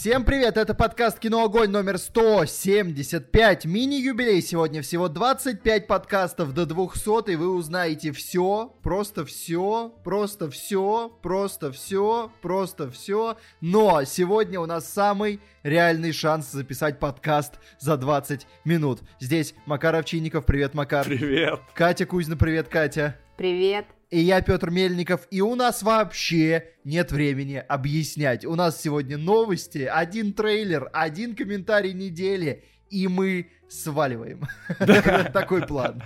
Всем привет, это подкаст «Кино Огонь» номер 175, мини-юбилей. Сегодня всего 25 подкастов до 200, и вы узнаете все, просто все, просто все, просто все, просто все. Но сегодня у нас самый реальный шанс записать подкаст за 20 минут. Здесь Макар Овчинников, привет, Макар. Привет. Катя Кузьна, привет, Катя. Привет. И я Петр Мельников, и у нас вообще нет времени объяснять. У нас сегодня новости, один трейлер, один комментарий недели, и мы сваливаем. Такой план.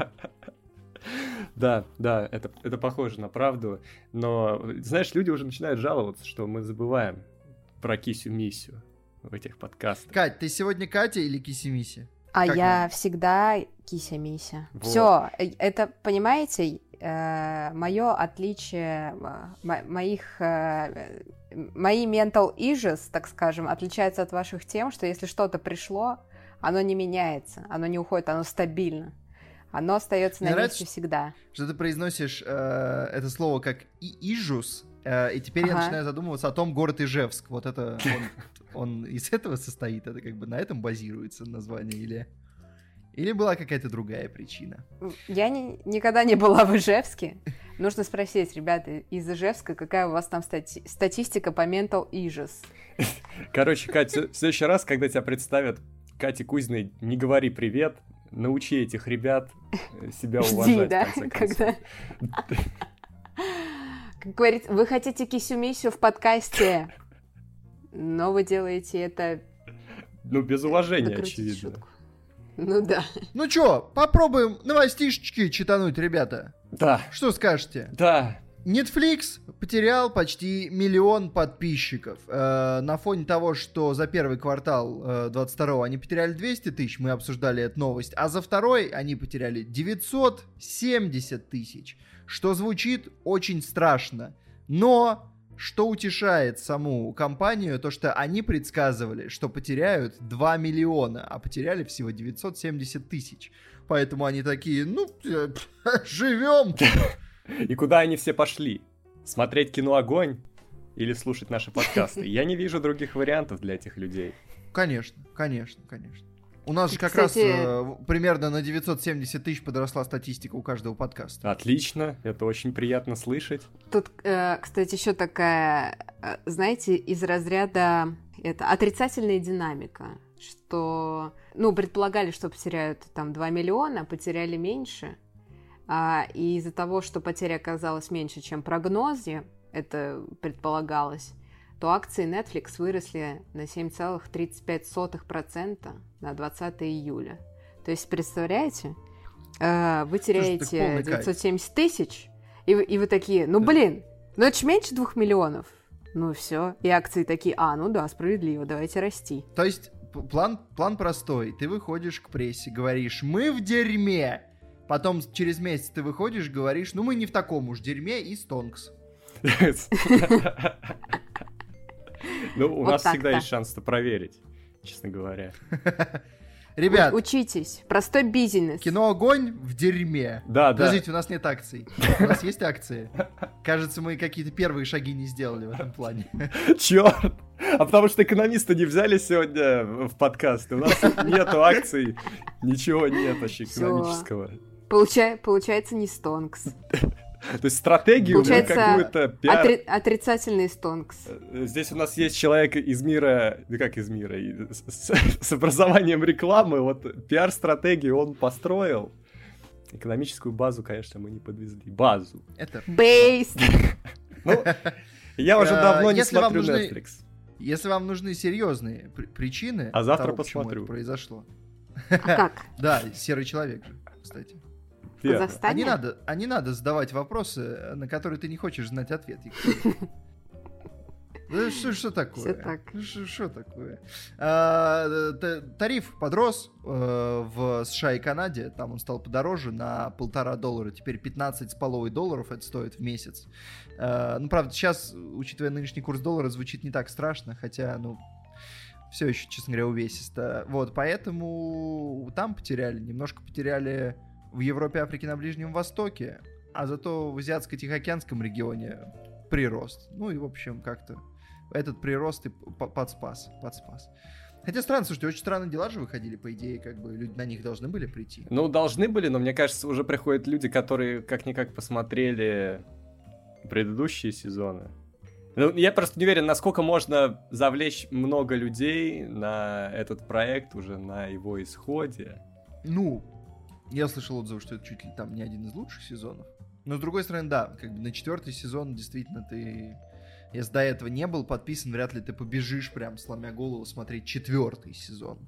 Да, да, это, это похоже на правду, но, знаешь, люди уже начинают жаловаться, что мы забываем про кисю-миссию в этих подкастах. Кать, ты сегодня Катя или Киси-Миси? А Как я нам? всегда кися-мися. Вот. Все, это, понимаете, мое отличие, э, мо- моих, э, мои mental issues, так скажем, отличаются от ваших тем, что если что-то пришло, оно не меняется, оно не уходит, оно стабильно. Оно остается Мне на нравится, месте всегда. Что ты произносишь э, это слово как и Ижус, э, и теперь я Ага. начинаю задумываться о том, город Ижевск. Вот это он, он из этого состоит, это как бы на этом базируется название или... Или была какая-то другая причина? Я ни- никогда не была в Ижевске. Нужно спросить, ребята, из Ижевска, какая у вас там стати- статистика по mental issues? Короче, Кать, в следующий раз, когда тебя представят Кате Кузьной, не говори привет, научи этих ребят э, себя Жди, уважать, да, конце концов. когда... Как говорится, вы хотите кисю-миссию в подкасте, но вы делаете это... Ну, без уважения, очевидно. шутку. Ну да. Ну чё, попробуем новостишечки читануть, ребята. Да, Что скажете? да, Netflix потерял почти миллион подписчиков. Э, на фоне того, что за первый квартал э, 22 они потеряли 200 тысяч, мы обсуждали эту новость, а за второй они потеряли 970 тысяч, что звучит очень страшно. Но что утешает саму компанию, то что они предсказывали, что потеряют 2 миллиона, а потеряли всего 970 тысяч. Поэтому они такие, ну, живем. И куда они все пошли? Смотреть кино «Огонь» или слушать наши подкасты? Я не вижу других вариантов для этих людей. Конечно, конечно, конечно. У нас же как Кстати- раз э, примерно на 970 тысяч подросла статистика у каждого подкаста. Отлично, это очень приятно слышать. Тут, э, кстати, еще такая, э, знаете, из разряда это отрицательная динамика, что, ну, предполагали, что потеряют там 2 миллиона, потеряли меньше, а, и из-за того, что потеря оказалась меньше, чем прогнозе, это предполагалось, то акции Netflix выросли на 7,35% на 20 июля. То есть, представляете, э, вы теряете кайф. 970 тысяч, и вы, и вы такие, ну блин, ну это ж меньше двух миллионов. Ну все. И акции такие, а, ну да, справедливо, давайте расти. То есть план, план простой. Ты выходишь к прессе, говоришь, мы в дерьме. Потом через месяц ты выходишь, говоришь, ну мы не в таком уж дерьме и стонкс. Ну, у нас всегда есть шанс это проверить, честно говоря. Ребят, У- учитесь. Простой бизнес. кино огонь в дерьме. Да, да. Подождите, у нас нет акций. У нас есть акции. Кажется, мы какие-то первые шаги не сделали в этом плане. Черт! А потому что экономисты не взяли сегодня в подкаст. У нас нету акций, ничего нет вообще экономического. Получа- Получается не стонкс. То есть стратегию мы Получается, какую-то пиар... Отри- Отрицательный стонкс. Э, Здесь у нас есть человек из мира, ну как из мира, с, с- образованием рекламы, вот пиар-стратегию он построил. Экономическую базу, конечно, мы не подвезли. Базу. Это Бейс. Ну, я уже Э, давно не смотрю Netflix. Если вам нужны серьезные при- причины, А завтра посмотрю. произошло. А как? Да, серый человек же, кстати. Казахстане? А не надо, а не надо задавать вопросы, на которые ты не хочешь знать ответ. Что, что такое? Всё так. Что, что такое? А, тариф подрос э, в США и Канаде. Там он стал подороже на полтора доллара. Теперь 15 с половой долларов это стоит в месяц. Э, ну, правда, сейчас, учитывая нынешний курс доллара, звучит не так страшно, хотя, ну, все еще, честно говоря, увесисто. Вот, поэтому там потеряли, немножко потеряли в Европе, Африке, на Ближнем Востоке, а зато в Азиатско-Тихоокеанском регионе прирост. Ну и, в общем, как-то этот прирост и подспас, подспас. Хотя странно, слушайте, очень странные дела же выходили, по идее, как бы люди на них должны были прийти. Ну, должны были, но мне кажется, уже приходят люди, которые как-никак посмотрели предыдущие сезоны. Ну, я просто не уверен, насколько можно завлечь много людей на этот проект уже на его исходе. Ну, я слышал отзывы, что это чуть ли там не один из лучших сезонов. Но с другой стороны, да, как бы на четвертый сезон действительно ты если до этого не был подписан, вряд ли ты побежишь прям, сломя голову, смотреть четвертый сезон.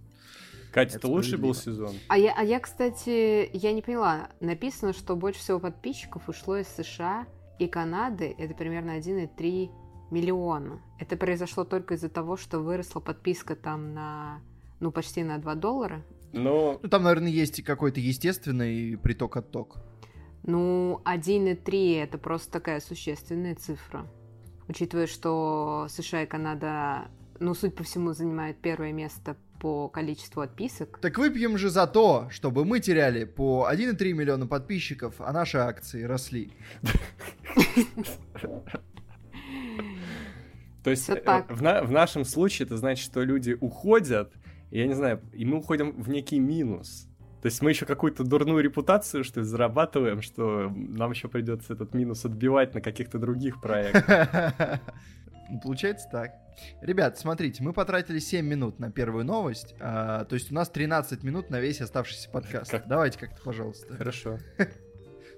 Катя, это лучший был сезон? А я, а я, кстати, я не поняла. Написано, что больше всего подписчиков ушло из США и Канады. Это примерно 1,3 миллиона. Это произошло только из-за того, что выросла подписка там на, ну, почти на 2 доллара. Но... Ну, там, наверное, есть какой-то естественный приток-отток. Ну, 1,3 это просто такая существенная цифра учитывая, что США и Канада, ну, суть по всему, занимают первое место по количеству отписок. Так выпьем же за то, чтобы мы теряли по 1,3 миллиона подписчиков, а наши акции росли. То есть э, в нашем случае это значит, что люди уходят, я не знаю, и мы уходим в некий минус. То есть мы еще какую-то дурную репутацию, что ли, зарабатываем, что нам еще придется этот минус отбивать на каких-то других проектах. Получается так. Ребят, смотрите, мы потратили 7 минут на первую новость, а, то есть у нас 13 минут на весь оставшийся подкаст. Как? Давайте как-то, пожалуйста. Хорошо.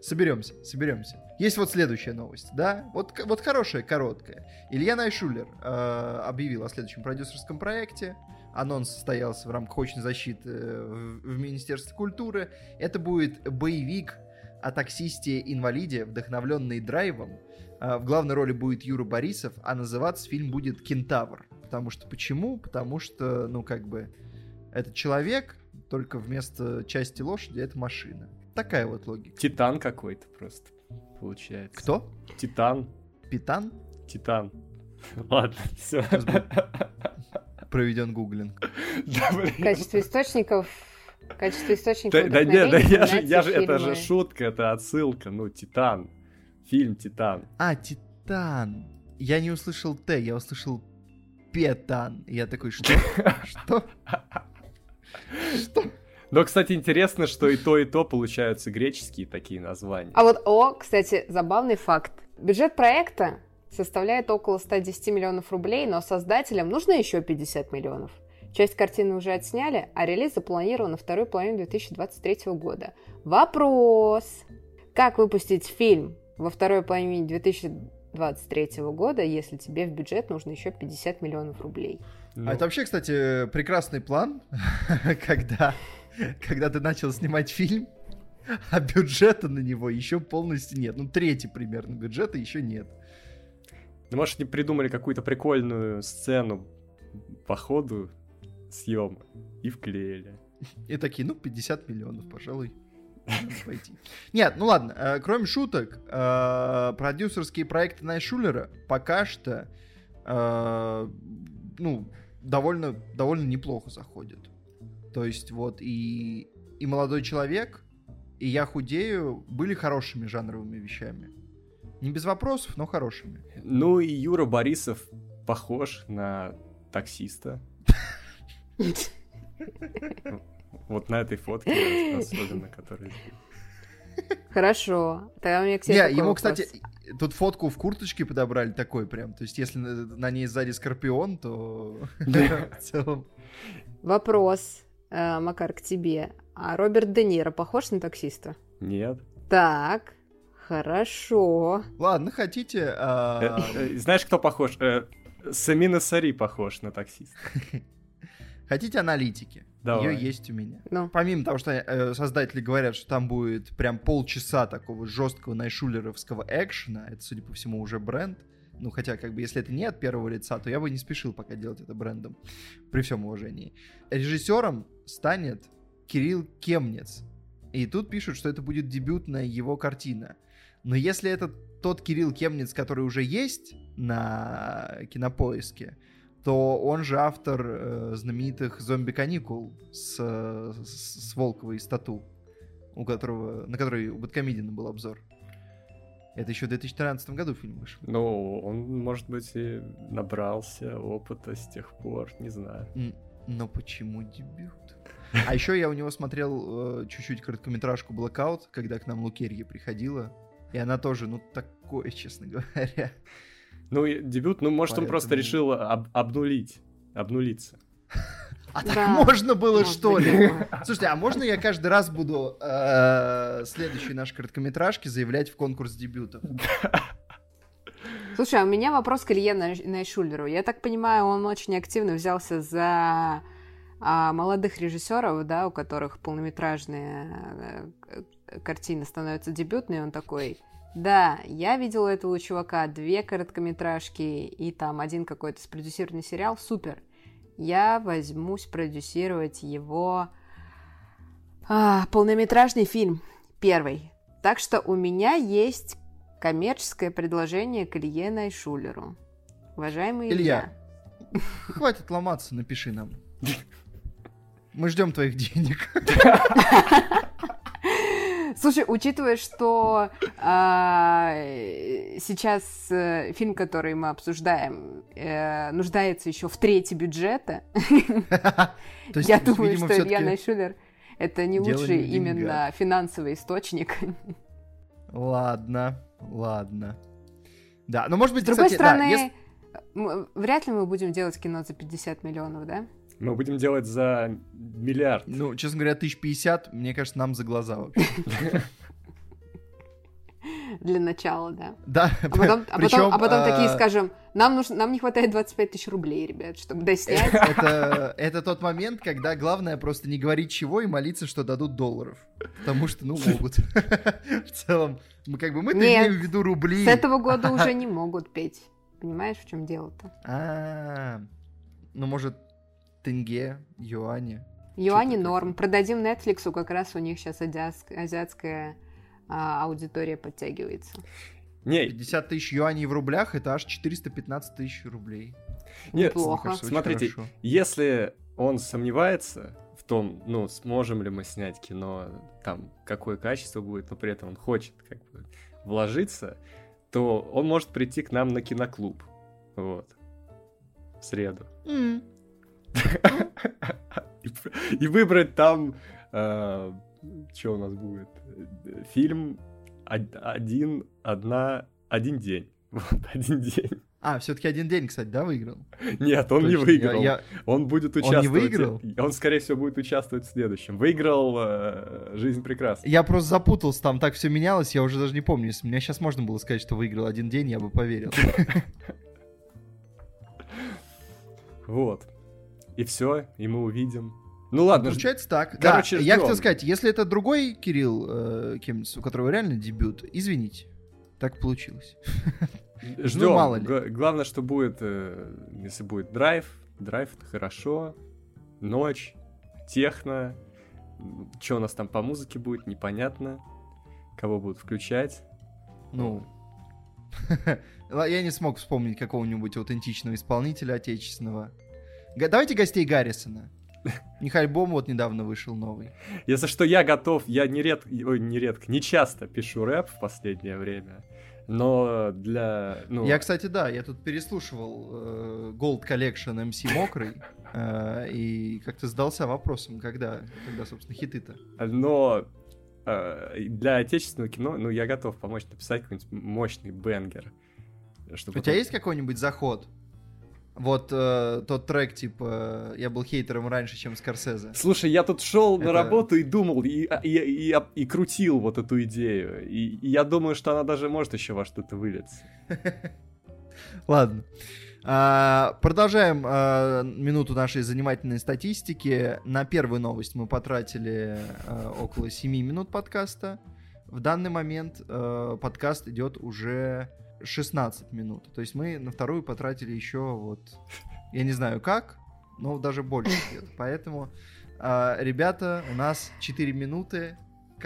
Соберемся, соберемся. Есть вот следующая новость, да? Вот, вот хорошая, короткая. Илья Найшулер э, объявил о следующем продюсерском проекте анонс состоялся в рамках очной защиты э, в Министерстве культуры. Это будет боевик о таксисте-инвалиде, вдохновленный драйвом. А, в главной роли будет Юра Борисов, а называться фильм будет «Кентавр». Потому что почему? Потому что, ну, как бы, это человек, только вместо части лошади это машина. Такая вот логика. Титан какой-то просто получается. Кто? Титан. Питан? Титан. Ладно, все проведен гуглинг. Качество источников Качество источников Да, да нет, да я же, я же, это же шутка, это отсылка, ну, Титан. Фильм Титан. А, Титан. Я не услышал Т, я услышал Петан. Я такой, что? Что? Что? Но, кстати, интересно, что и то, и то получаются греческие такие названия. А вот, о, кстати, забавный факт. Бюджет проекта составляет около 110 миллионов рублей, но создателям нужно еще 50 миллионов. Часть картины уже отсняли, а релиз запланирован на вторую половину 2023 года. Вопрос! Как выпустить фильм во второй половине 2023 года, если тебе в бюджет нужно еще 50 миллионов рублей? Ну. А это вообще, кстати, прекрасный план, когда, когда ты начал снимать фильм, а бюджета на него еще полностью нет. Ну, третий примерно бюджета еще нет. Ну, может, они придумали какую-то прикольную сцену по ходу съема и вклеили. И такие, ну, 50 миллионов, пожалуй, пойти. Нет, ну ладно, э, кроме шуток, э, продюсерские проекты Найшулера пока что, э, ну, довольно, довольно неплохо заходят. То есть вот и, и «Молодой человек», и «Я худею» были хорошими жанровыми вещами. Не без вопросов, но хорошими. Ну и Юра Борисов похож на таксиста. Вот на этой фотке особенно, которая... Хорошо. Тогда у меня к тебе Не, ему, кстати, тут фотку в курточке подобрали такой прям. То есть, если на ней сзади скорпион, то в целом... Вопрос, э, Макар, к тебе. А Роберт Де Ниро похож на таксиста? Нет. Так, Хорошо. Ладно, хотите... А... Э, э, знаешь, кто похож? Э, Самина Сари похож на таксиста. Хотите аналитики? Давай. Ее есть у меня. Ну. Помимо того, что э, создатели говорят, что там будет прям полчаса такого жесткого найшулеровского экшена, это, судя по всему, уже бренд. Ну, хотя, как бы, если это не от первого лица, то я бы не спешил пока делать это брендом, при всем уважении. Режиссером станет Кирилл Кемнец. И тут пишут, что это будет дебютная его картина. Но если это тот Кирилл Кемниц, который уже есть на кинопоиске, то он же автор э, знаменитых зомби-каникул с, с, с Волковой Стату, у которого, на который у Бэткомедина был обзор. Это еще в 2013 году фильм вышел. Ну, он, может быть, и набрался опыта с тех пор, не знаю. Но почему дебют? А еще я у него смотрел э, чуть-чуть короткометражку Blackout, когда к нам Лукерья приходила. И она тоже, ну, такое, честно говоря. Ну, дебют, ну, может, Поэтому... он просто решил об обнулить, обнулиться. А так да. можно было, Может что ли? Слушайте, а можно я каждый раз буду э, следующие наши короткометражки заявлять в конкурс дебютов? Слушай, а у меня вопрос к Илье Найшулеру. Я так понимаю, он очень активно взялся за а, молодых режиссеров, да, у которых полнометражные картины становятся дебютные, он такой, да, я видел этого чувака, две короткометражки и там один какой-то спродюсированный сериал, супер я возьмусь продюсировать его а, полнометражный фильм, первый. Так что у меня есть коммерческое предложение к Илье Найшулеру. Уважаемый Илья. Илья, хватит ломаться, напиши нам. Мы ждем твоих денег. Слушай, учитывая, что а, сейчас э, фильм, который мы обсуждаем, э, нуждается еще в трети бюджета, я думаю, что Илья Найшулер это не лучший именно финансовый источник. Ладно, ладно. Да, но может быть, С другой стороны, вряд ли мы будем делать кино за 50 миллионов, да? Мы будем делать за миллиард. Ну, честно говоря, 1050, мне кажется, нам за глаза вообще. Для начала, да. Да. А потом, а Причем, потом, а потом а... такие скажем, нам, нужно, нам не хватает 25 тысяч рублей, ребят, чтобы доснять. Это, это тот момент, когда главное просто не говорить чего и молиться, что дадут долларов. Потому что, ну, могут. В целом, мы как бы мы имеем в виду рубли. С этого года уже не могут петь. Понимаешь, в чем дело-то? А, ну, может, тенге, юани. Юани норм. Продадим Netflix, как раз у них сейчас азиатская а, аудитория подтягивается. Не, 50 тысяч юаней в рублях это аж 415 тысяч рублей. Нет, Неплохо. Кажется, смотрите, хорошо. если он сомневается в том, ну, сможем ли мы снять кино, там, какое качество будет, но при этом он хочет как бы вложиться, то он может прийти к нам на киноклуб. Вот. В среду. Mm. И выбрать там, э, что у нас будет, фильм один, одна, один день. Вот, один день. А, все-таки один день, кстати, да, выиграл? Нет, он Точно, не выиграл. Я, я... Он будет участвовать. Он не выиграл? Он, скорее всего, будет участвовать в следующем. Выиграл э, «Жизнь прекрасна». Я просто запутался, там так все менялось, я уже даже не помню. Если меня сейчас можно было сказать, что выиграл один день, я бы поверил. Вот. И все, и мы увидим. Ну ладно. Получается так. Короче, да, я хотел сказать, если это другой Кирилл э, Кемниц, у которого реально дебют, извините, так получилось. Ждем. Ну, мало ли. Г- главное, что будет, э, если будет драйв, драйв это хорошо, ночь, техно, что у нас там по музыке будет, непонятно, кого будут включать. Ну, я не смог вспомнить какого-нибудь аутентичного исполнителя отечественного. Давайте гостей Гаррисона. У них альбом вот недавно вышел новый. Если что, я готов, я нередко, ой, нередко, не часто пишу рэп в последнее время, но для... Ну... Я, кстати, да, я тут переслушивал э, Gold Collection MC Мокрый, э, и как-то задался вопросом, когда, когда собственно, хиты-то. Но э, для отечественного кино, ну, я готов помочь написать какой-нибудь мощный бенгер. Чтобы У тебя есть какой-нибудь заход? Вот э, тот трек, типа, я был хейтером раньше, чем Скорсезе. Слушай, я тут шел Это... на работу и думал, и, и, и, и, и крутил вот эту идею. И, и я думаю, что она даже может еще во что-то вылиться. Ладно. А, продолжаем а, минуту нашей занимательной статистики. На первую новость мы потратили а, около 7 минут подкаста. В данный момент а, подкаст идет уже 16 минут. То есть мы на вторую потратили еще вот, я не знаю как, но даже больше где Поэтому, э, ребята, у нас 4 минуты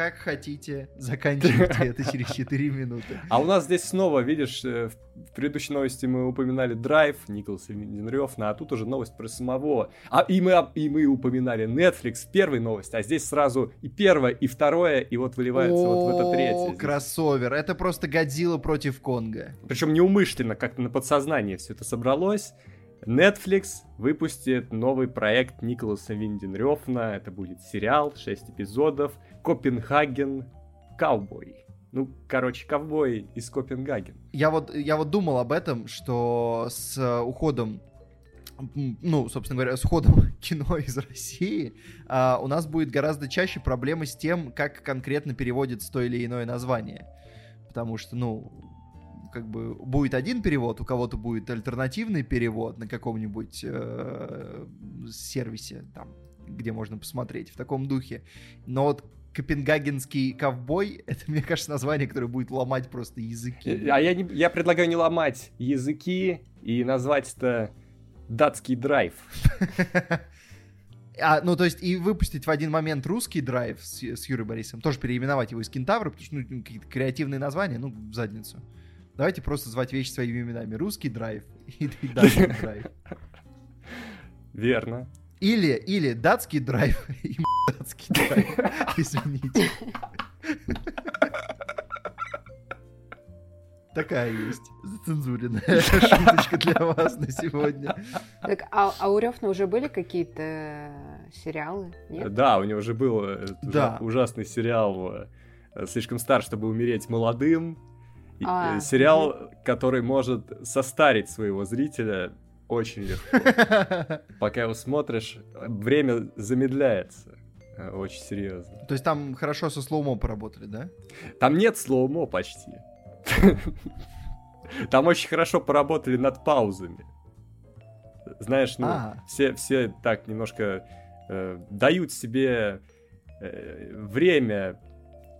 как хотите, заканчивайте это через 4 минуты. А у нас здесь снова, видишь, э, в предыдущей новости мы упоминали Драйв, Николас Винденрёфна, а тут уже новость про самого. А и мы, и мы упоминали Netflix в первой новости, а здесь сразу и первое, и второе, и вот выливается вот в это третье. кроссовер, это просто Годзилла против Конга. Причем неумышленно, как-то на подсознание все это собралось. Netflix выпустит новый проект Николаса Винденрёфна. Это будет сериал, 6 эпизодов. Копенгаген Ковбой. Ну, короче, ковбой из Копенгаген. Я вот, я вот думал об этом, что с уходом ну, собственно говоря, с уходом кино из России, а, у нас будет гораздо чаще проблемы с тем, как конкретно переводится то или иное название. Потому что, ну, как бы будет один перевод, у кого-то будет альтернативный перевод на каком-нибудь э, сервисе, там, где можно посмотреть в таком духе. Но вот Копенгагенский ковбой, это, мне кажется, название, которое будет ломать просто языки. Э, а я, не, я предлагаю не ломать языки и назвать это датский драйв. А, ну, то есть, и выпустить в один момент русский драйв с, с Юрой Борисом, тоже переименовать его из Кентавра, потому что, ну, какие-то креативные названия, ну, в задницу. Давайте просто звать вещи своими именами. Русский драйв и, и датский драйв. Верно. Или, или датский драйв и датский драйв. Извините. Такая есть зацензуренная шуточка для вас на сегодня. Так, а, а у Рёфна уже были какие-то сериалы? Нет? Да, у него уже был да. ужасный сериал э, «Слишком стар, чтобы умереть молодым», а, э, сериал, ну... который может состарить своего зрителя очень легко. Пока его смотришь, время замедляется. Э, очень серьезно. То есть там хорошо со slow-mo поработали, да? Там нет slow-mo почти. Там очень хорошо поработали над паузами. Знаешь, ну, а. все, все так немножко э, дают себе э, время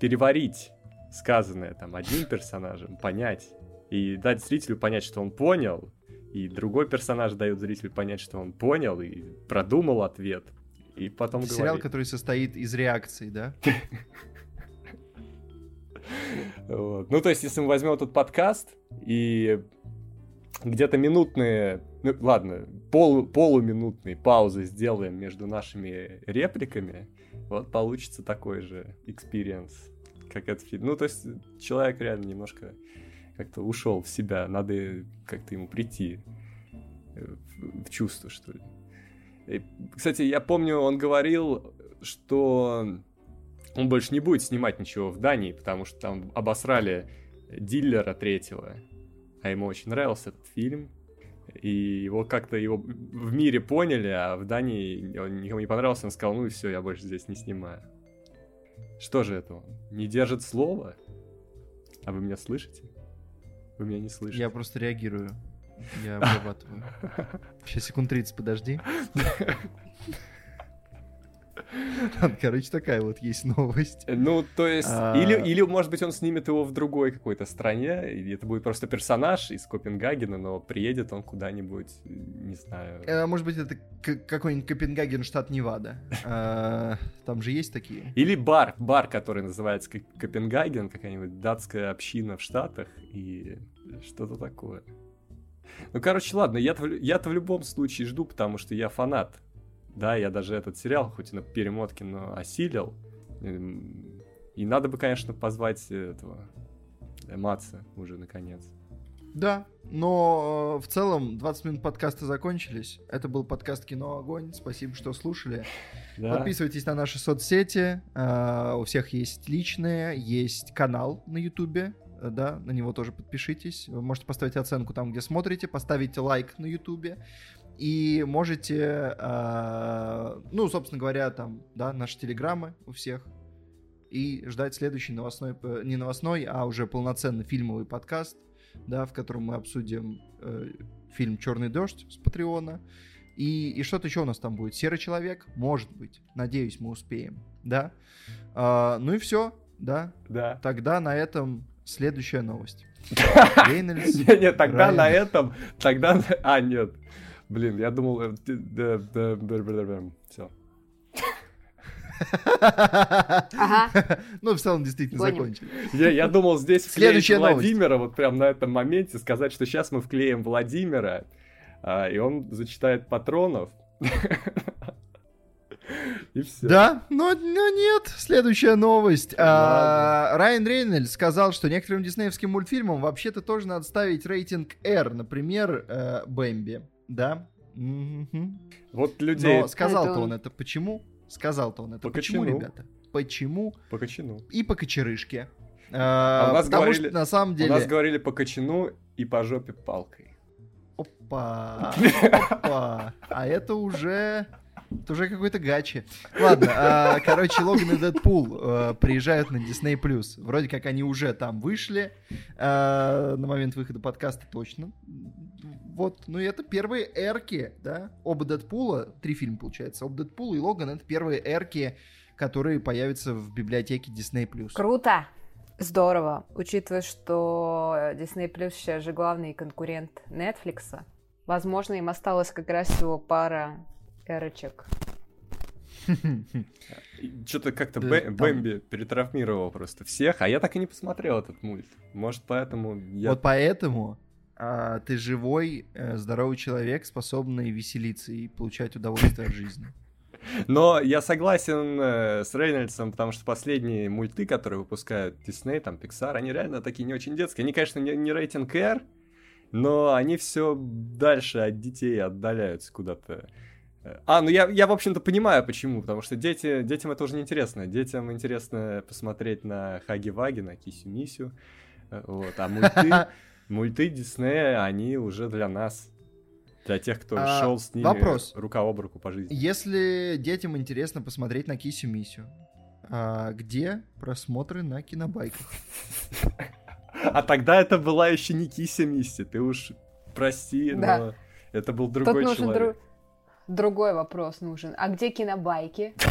переварить сказанное там одним персонажем, понять. И дать зрителю понять, что он понял, и другой персонаж дает зрителю понять, что он понял и продумал ответ, и потом Сериал, говорит. который состоит из реакций, да? Вот. Ну, то есть, если мы возьмем этот подкаст и где-то минутные, ну, ладно, пол, полуминутные паузы сделаем между нашими репликами, вот получится такой же experience как это. Ну, то есть человек реально немножко как-то ушел в себя, надо как-то ему прийти э, в, чувство, что ли. И, кстати, я помню, он говорил, что он больше не будет снимать ничего в Дании, потому что там обосрали дилера третьего, а ему очень нравился этот фильм, и его как-то его в мире поняли, а в Дании он никому не понравился, он сказал, ну и все, я больше здесь не снимаю. Что же это он? Не держит слова? А вы меня слышите? Вы меня не слышите. Я просто реагирую. Я обрабатываю. Сейчас секунд 30 подожди. Короче, такая вот есть новость. Ну, то есть, а... или, или, может быть, он снимет его в другой какой-то стране, и это будет просто персонаж из Копенгагена, но приедет он куда-нибудь, не знаю. А, может быть, это какой-нибудь Копенгаген, штат Невада. А, там же есть такие. Или бар, бар, который называется Копенгаген, какая-нибудь датская община в Штатах, и что-то такое. Ну, короче, ладно, я-то, я-то в любом случае жду, потому что я фанат да, я даже этот сериал, хоть и на перемотке, но осилил. Эм, и надо бы, конечно, позвать этого Маца уже наконец. Да, но э, в целом 20 минут подкаста закончились. Это был подкаст «Кино Огонь». Спасибо, что слушали. Да. Подписывайтесь на наши соцсети. Э, у всех есть личные, есть канал на Ютубе. Э, да, на него тоже подпишитесь. Вы можете поставить оценку там, где смотрите, поставить лайк на Ютубе. И можете, э, ну, собственно говоря, там, да, наши телеграммы у всех. И ждать следующий новостной, э, не новостной, а уже полноценный фильмовый подкаст, да, в котором мы обсудим э, фильм «Черный дождь» с Патреона. И, и что-то еще у нас там будет. «Серый человек»? Может быть. Надеюсь, мы успеем. Да? А, ну и все. Да? Да. Тогда на этом следующая новость. Нет, тогда на этом, тогда... А, нет. Блин, я думал... Все. Ага. Ну, в целом, действительно, Понял. закончили. Я, я думал здесь вклеить новость. Владимира вот прям на этом моменте, сказать, что сейчас мы вклеим Владимира, а, и он зачитает патронов. И все. Да, но, но нет. Следующая новость. А, Райан Рейнольдс сказал, что некоторым диснеевским мультфильмам вообще-то тоже надо ставить рейтинг R. Например, э, Бэмби. Да? Мгм. Вот людей Но сказал-то Это он это почему? Сказал-то он это По почему, кочану. ребята? Почему? по кочану. И по кочерышке. А А, у нас потому говорили- что на самом У деле... нас говорили по кочану и по жопе палкой. Опа, опа. А это уже... Это уже какой-то гачи. Ладно, а, короче, Логан и Дэдпул э, приезжают на Disney+. Вроде как они уже там вышли э, на момент выхода подкаста точно. Вот, ну и это первые эрки, да? Оба Дэдпула, три фильма получается. Оба Дэдпул и Логан — это первые эрки, которые появятся в библиотеке Disney+. Круто! Здорово. Учитывая, что Disney Plus сейчас же главный конкурент Netflix, возможно, им осталось как раз всего пара эрочек. Что-то как-то Бэмби перетравмировал просто всех, а я так и не посмотрел этот мульт. Может, поэтому я... Вот поэтому а, ты живой, э, здоровый человек, способный веселиться и получать удовольствие от жизни. Но я согласен э, с Рейнольдсом, потому что последние мульты, которые выпускают Disney, там, Pixar, они реально такие не очень детские. Они, конечно, не, не рейтинг R, но они все дальше от детей отдаляются куда-то. А, ну я, я, в общем-то, понимаю, почему. Потому что дети, детям это уже не интересно. Детям интересно посмотреть на Хаги-Ваги, на Кисю-Мисю. Э, Вот, а мульты, мульты Диснея, они уже для нас. Для тех, кто А, шел с ними вопрос. рука об руку по жизни. Если детям интересно посмотреть на Кисю Мисю, а где просмотры на кинобайках? А тогда это была еще не Кися Мисси, ты уж прости, но это был другой человек. Дру- другой вопрос нужен. А где кинобайки?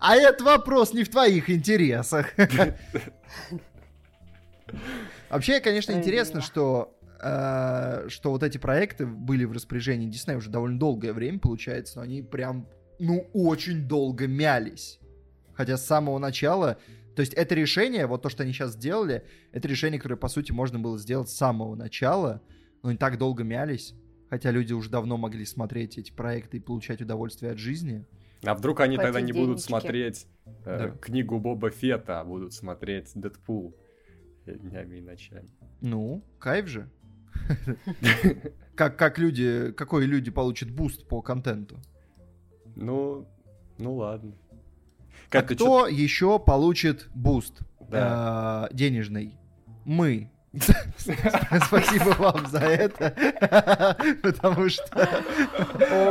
А этот вопрос не в твоих интересах. Вообще, конечно, интересно, что э, что вот эти проекты были в распоряжении Диснея уже довольно долгое время, получается, но они прям, ну, очень долго мялись. Хотя с самого начала, то есть это решение, вот то, что они сейчас сделали, это решение, которое, по сути, можно было сделать с самого начала, но они так долго мялись, хотя люди уже давно могли смотреть эти проекты и получать удовольствие от жизни. А вдруг они тогда не будут смотреть э, Да. книгу Боба Фетта, а будут смотреть Дэдпул днями и ночами. Ну, кайф же. Как, как люди, какой люди получат boost по контенту? Ну, ну ладно. А ты чё- кто еще получит boost Да. э, денежный? Мы. Спасибо вам за это, потому что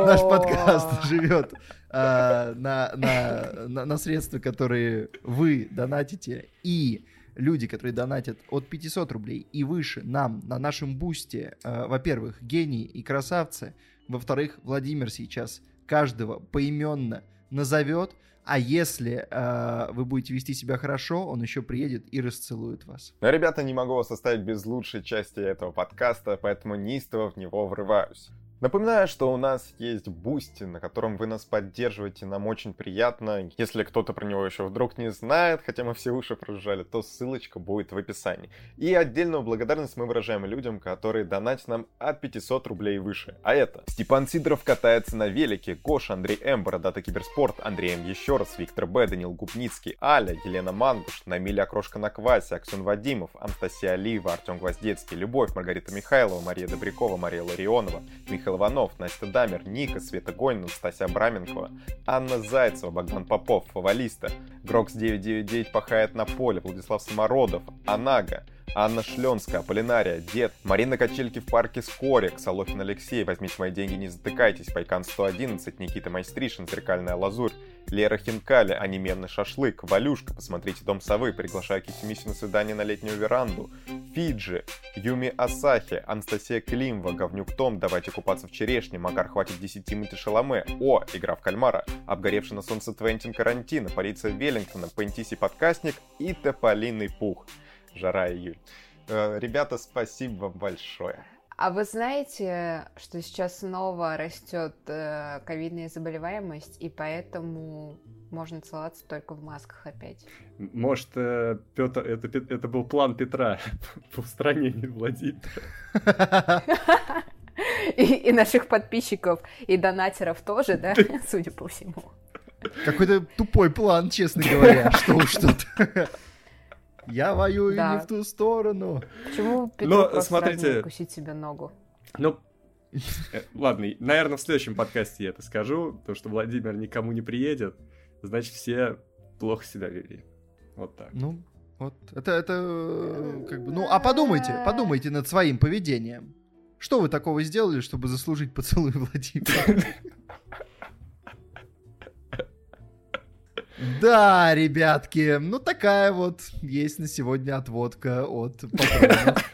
наш подкаст живет э, на, средства, которые вы донатите, и люди, которые донатят от 500 рублей и выше нам на нашем бусте, э, во-первых, гении и красавцы, во-вторых, Владимир сейчас каждого поименно назовет, а если э, вы будете вести себя хорошо, он еще приедет и расцелует вас. Но, ребята, не могу вас оставить без лучшей части этого подкаста, поэтому неистово в него врываюсь. Напоминаю, что у нас есть Бусти, на котором вы нас поддерживаете, нам очень приятно. Если кто-то про него еще вдруг не знает, хотя мы все уши прожужжали, то ссылочка будет в описании. И отдельную благодарность мы выражаем людям, которые донатят нам от 500 рублей и выше. А это Степан Сидоров катается на велике, Гоша, Андрей М, Бородатый Киберспорт, Андрей М еще раз, Виктор Б, Данил Гупницкий, Аля, Елена Мангуш, Намиля Окрошка на квасе, Аксен Вадимов, Анастасия Алиева, Артем Гвоздецкий, Любовь, Маргарита Михайлова, Мария Добрякова, Мария Ларионова, Михаил Иванов, Настя Дамер, Ника, Света Гонина, Стася Абраменкова, Анна Зайцева, Богдан Попов, Фавалиста, Грокс 999 пахает на поле, Владислав Самородов, Анага, Анна Шленская, Полинария, Дед, Марина Качельки в парке Скорик, Солохин Алексей, Возьмите мои деньги, не затыкайтесь, Пайкан 111, Никита Майстришин, Зеркальная лазурь, Лера Хинкали, Анименный шашлык, Валюшка, посмотрите Дом совы, приглашаю Кисимисю на свидание на летнюю веранду, Фиджи, Юми Асахи, Анастасия Климова, Говнюк Том, Давайте купаться в черешне, Макар хватит 10 Тимати Шаломе, О, Игра в кальмара, Обгоревший на солнце Твентин Карантина, Полиция Веллингтона, Пентиси Подкастник и Тополиный Пух. Жара июль. Э, Ребята, спасибо вам большое. А вы знаете, что сейчас снова растет э, ковидная заболеваемость, и поэтому можно целоваться только в масках опять? Может, э, Петр, это, это был план Петра по устранению Владимира. И, и наших подписчиков, и донатеров тоже, да, судя по всему. Какой-то тупой план, честно говоря. Что уж тут. Я воюю Да. не в ту сторону. Почему Петру Но, просто смотрите- укусить себе ногу? Ну, э, ладно, наверное, в следующем подкасте я это скажу, потому что Владимир никому не приедет, значит, все плохо себя вели. Вот так. Ну, вот. Это, это э, как бы... Ну, а подумайте, подумайте над своим поведением. Что вы такого сделали, чтобы заслужить поцелуй Владимира? Да, ребятки, ну такая вот есть на сегодня отводка от патронов.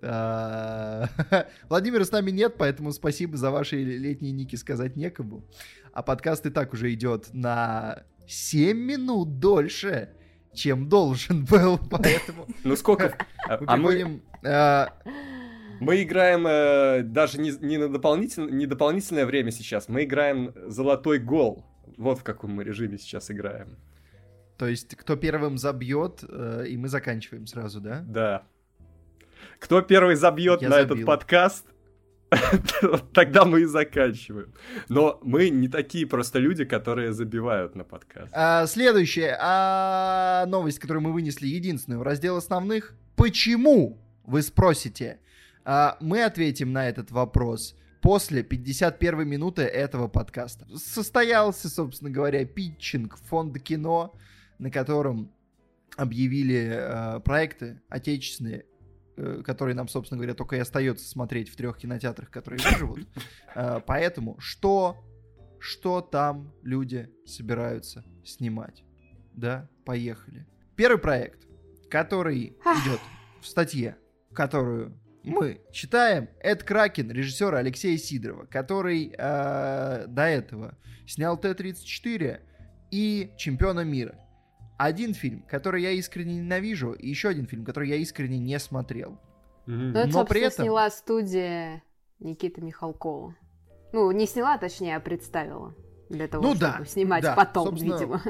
А, Владимира с нами нет, поэтому спасибо за ваши летние ники сказать некому. А подкаст и так уже идет на 7 минут дольше, чем должен был, поэтому Ну сколько... А мы а мы, а, мы играем э, даже не, не на дополнительное, не дополнительное время сейчас, мы играем золотой гол. Вот в каком мы режиме сейчас играем. То есть, кто первым забьет, э, и мы заканчиваем сразу, да? Да. Кто первый забьет Я на этот забил. подкаст, тогда мы и заканчиваем. Но мы не такие просто люди, которые забивают на подкаст. А, следующая а, новость, которую мы вынесли, единственную, в раздел основных. Почему, вы спросите? А, мы ответим на этот вопрос после 51 минуты этого подкаста. Состоялся, собственно говоря, питчинг фонда кино, на котором объявили э, проекты отечественные, э, которые нам, собственно говоря, только и остается смотреть в трех кинотеатрах, которые выживут. Э, поэтому что, что там люди собираются снимать? Да, поехали. Первый проект, который идет в статье, которую мы читаем, это Кракен режиссера Алексея Сидорова, который э, до этого снял Т-34 и Чемпиона мира. Один фильм, который я искренне ненавижу, и еще один фильм, который я искренне не смотрел. Мгм. Ну, это, Но при этом- сняла студия Никиты Михалкова. Ну, не сняла, точнее, а представила. Для того, Ну чтобы да, снимать да, потом, собственно, видимо.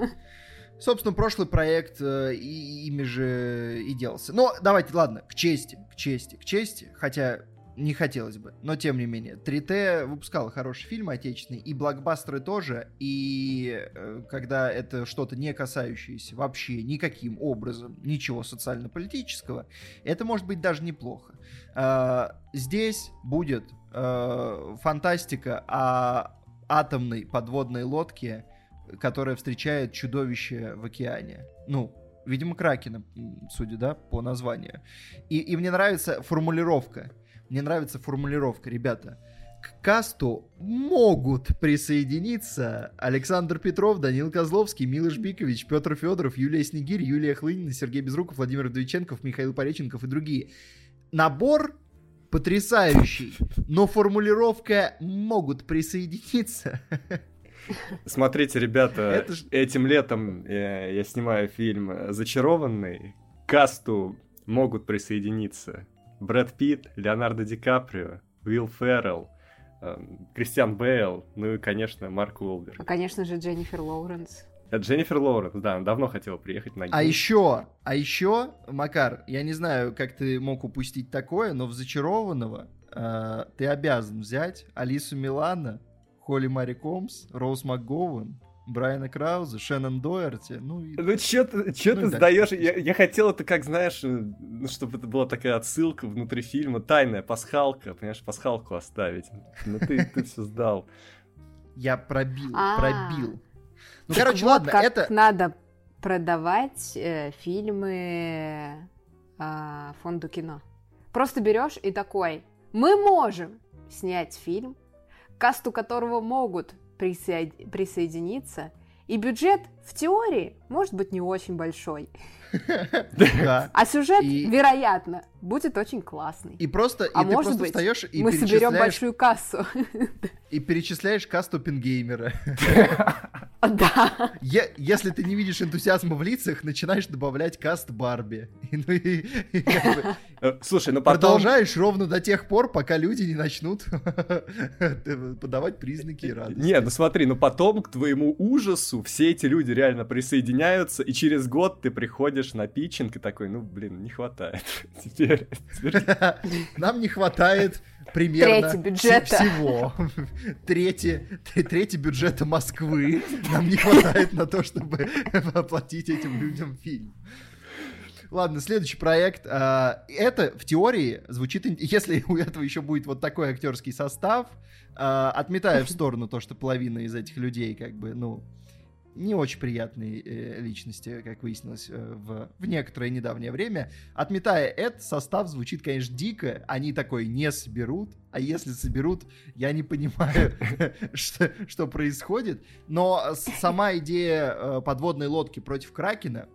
Собственно, прошлый проект э, и, ими же и делался. Но давайте, ладно, к чести, к чести, к чести, хотя не хотелось бы, но тем не менее. 3T выпускала хорошие фильмы отечественные, и блокбастеры тоже, и э, когда это что-то не касающееся вообще никаким образом ничего социально-политического, это может быть даже неплохо. Э, здесь будет э, фантастика о атомной подводной лодке, которая встречает чудовище в океане. Ну, видимо, Кракена, судя, да, по названию. И, и мне нравится формулировка. Мне нравится формулировка, ребята. К касту могут присоединиться Александр Петров, Данил Козловский, Милош Бикович, Петр Федоров, Юлия Снегирь, Юлия Хлынина, Сергей Безруков, Владимир Вдовиченков, Михаил Пореченков и другие. Набор потрясающий, но формулировка «могут присоединиться» Смотрите, ребята, Это ж- этим летом э, я снимаю фильм «Зачарованный». К касту могут присоединиться Брэд Питт, Леонардо Ди Каприо, Уилл Феррелл, э, Кристиан Бейл, ну и, конечно, Марк Уолберг. А, конечно же, Дженнифер Лоуренс. Это Дженнифер Лоуренс, да, она давно хотела приехать на А гей. еще, а еще, Макар, я не знаю, как ты мог упустить такое, но в зачарованного э, ты обязан взять Алису Милана, Холли Мари Комс, Роуз МакГоуэн, Брайана Крауза, Шеннон Доерти, ну и... Ну чё ты, чё Ну ты сдаешь? Я, я хотел это, как знаешь, э, ну, чтобы это была такая отсылка внутри фильма, тайная пасхалка, понимаешь, пасхалку оставить. Но ты, ты все сдал. Я пробил, А. пробил. Ну, короче, ладно, это... надо продавать э, фильмы а, фонду кино. Просто берешь и такой, мы можем снять фильм, касту которого могут присоед- присоединиться, и бюджет в теории может быть не очень большой, а сюжет, вероятно, будет очень классный. И просто, и А ты может просто быть, встаешь и мы соберем большую кассу. и перечисляешь каст Оппенгеймера. Да. Если ты не видишь энтузиазма в лицах, начинаешь добавлять каст Барби. Ну Э, Слушай, ну потом... Продолжаешь ровно до тех пор, пока люди не начнут подавать признаки радости. Не, ну смотри, ну потом к твоему ужасу все эти люди реально присоединяются, и через год ты приходишь на питчинг и такой, ну, блин, не хватает. Теперь, Нам не хватает примерно бюджета. всего. Трети, трети бюджета Москвы. Нам не хватает на то, чтобы оплатить этим людям фильм. Ладно, следующий проект. А, Это в теории звучит... Если у этого еще будет вот такой актерский состав, а, отметая в сторону то, что половина из этих людей как бы, ну, не очень приятные э, личности, как выяснилось э, в, в некоторое недавнее время. Отметая это, состав звучит, конечно, дико. Они такой не соберут. А если соберут, я не понимаю, что, что происходит. Но сама идея э, подводной лодки против Кракена,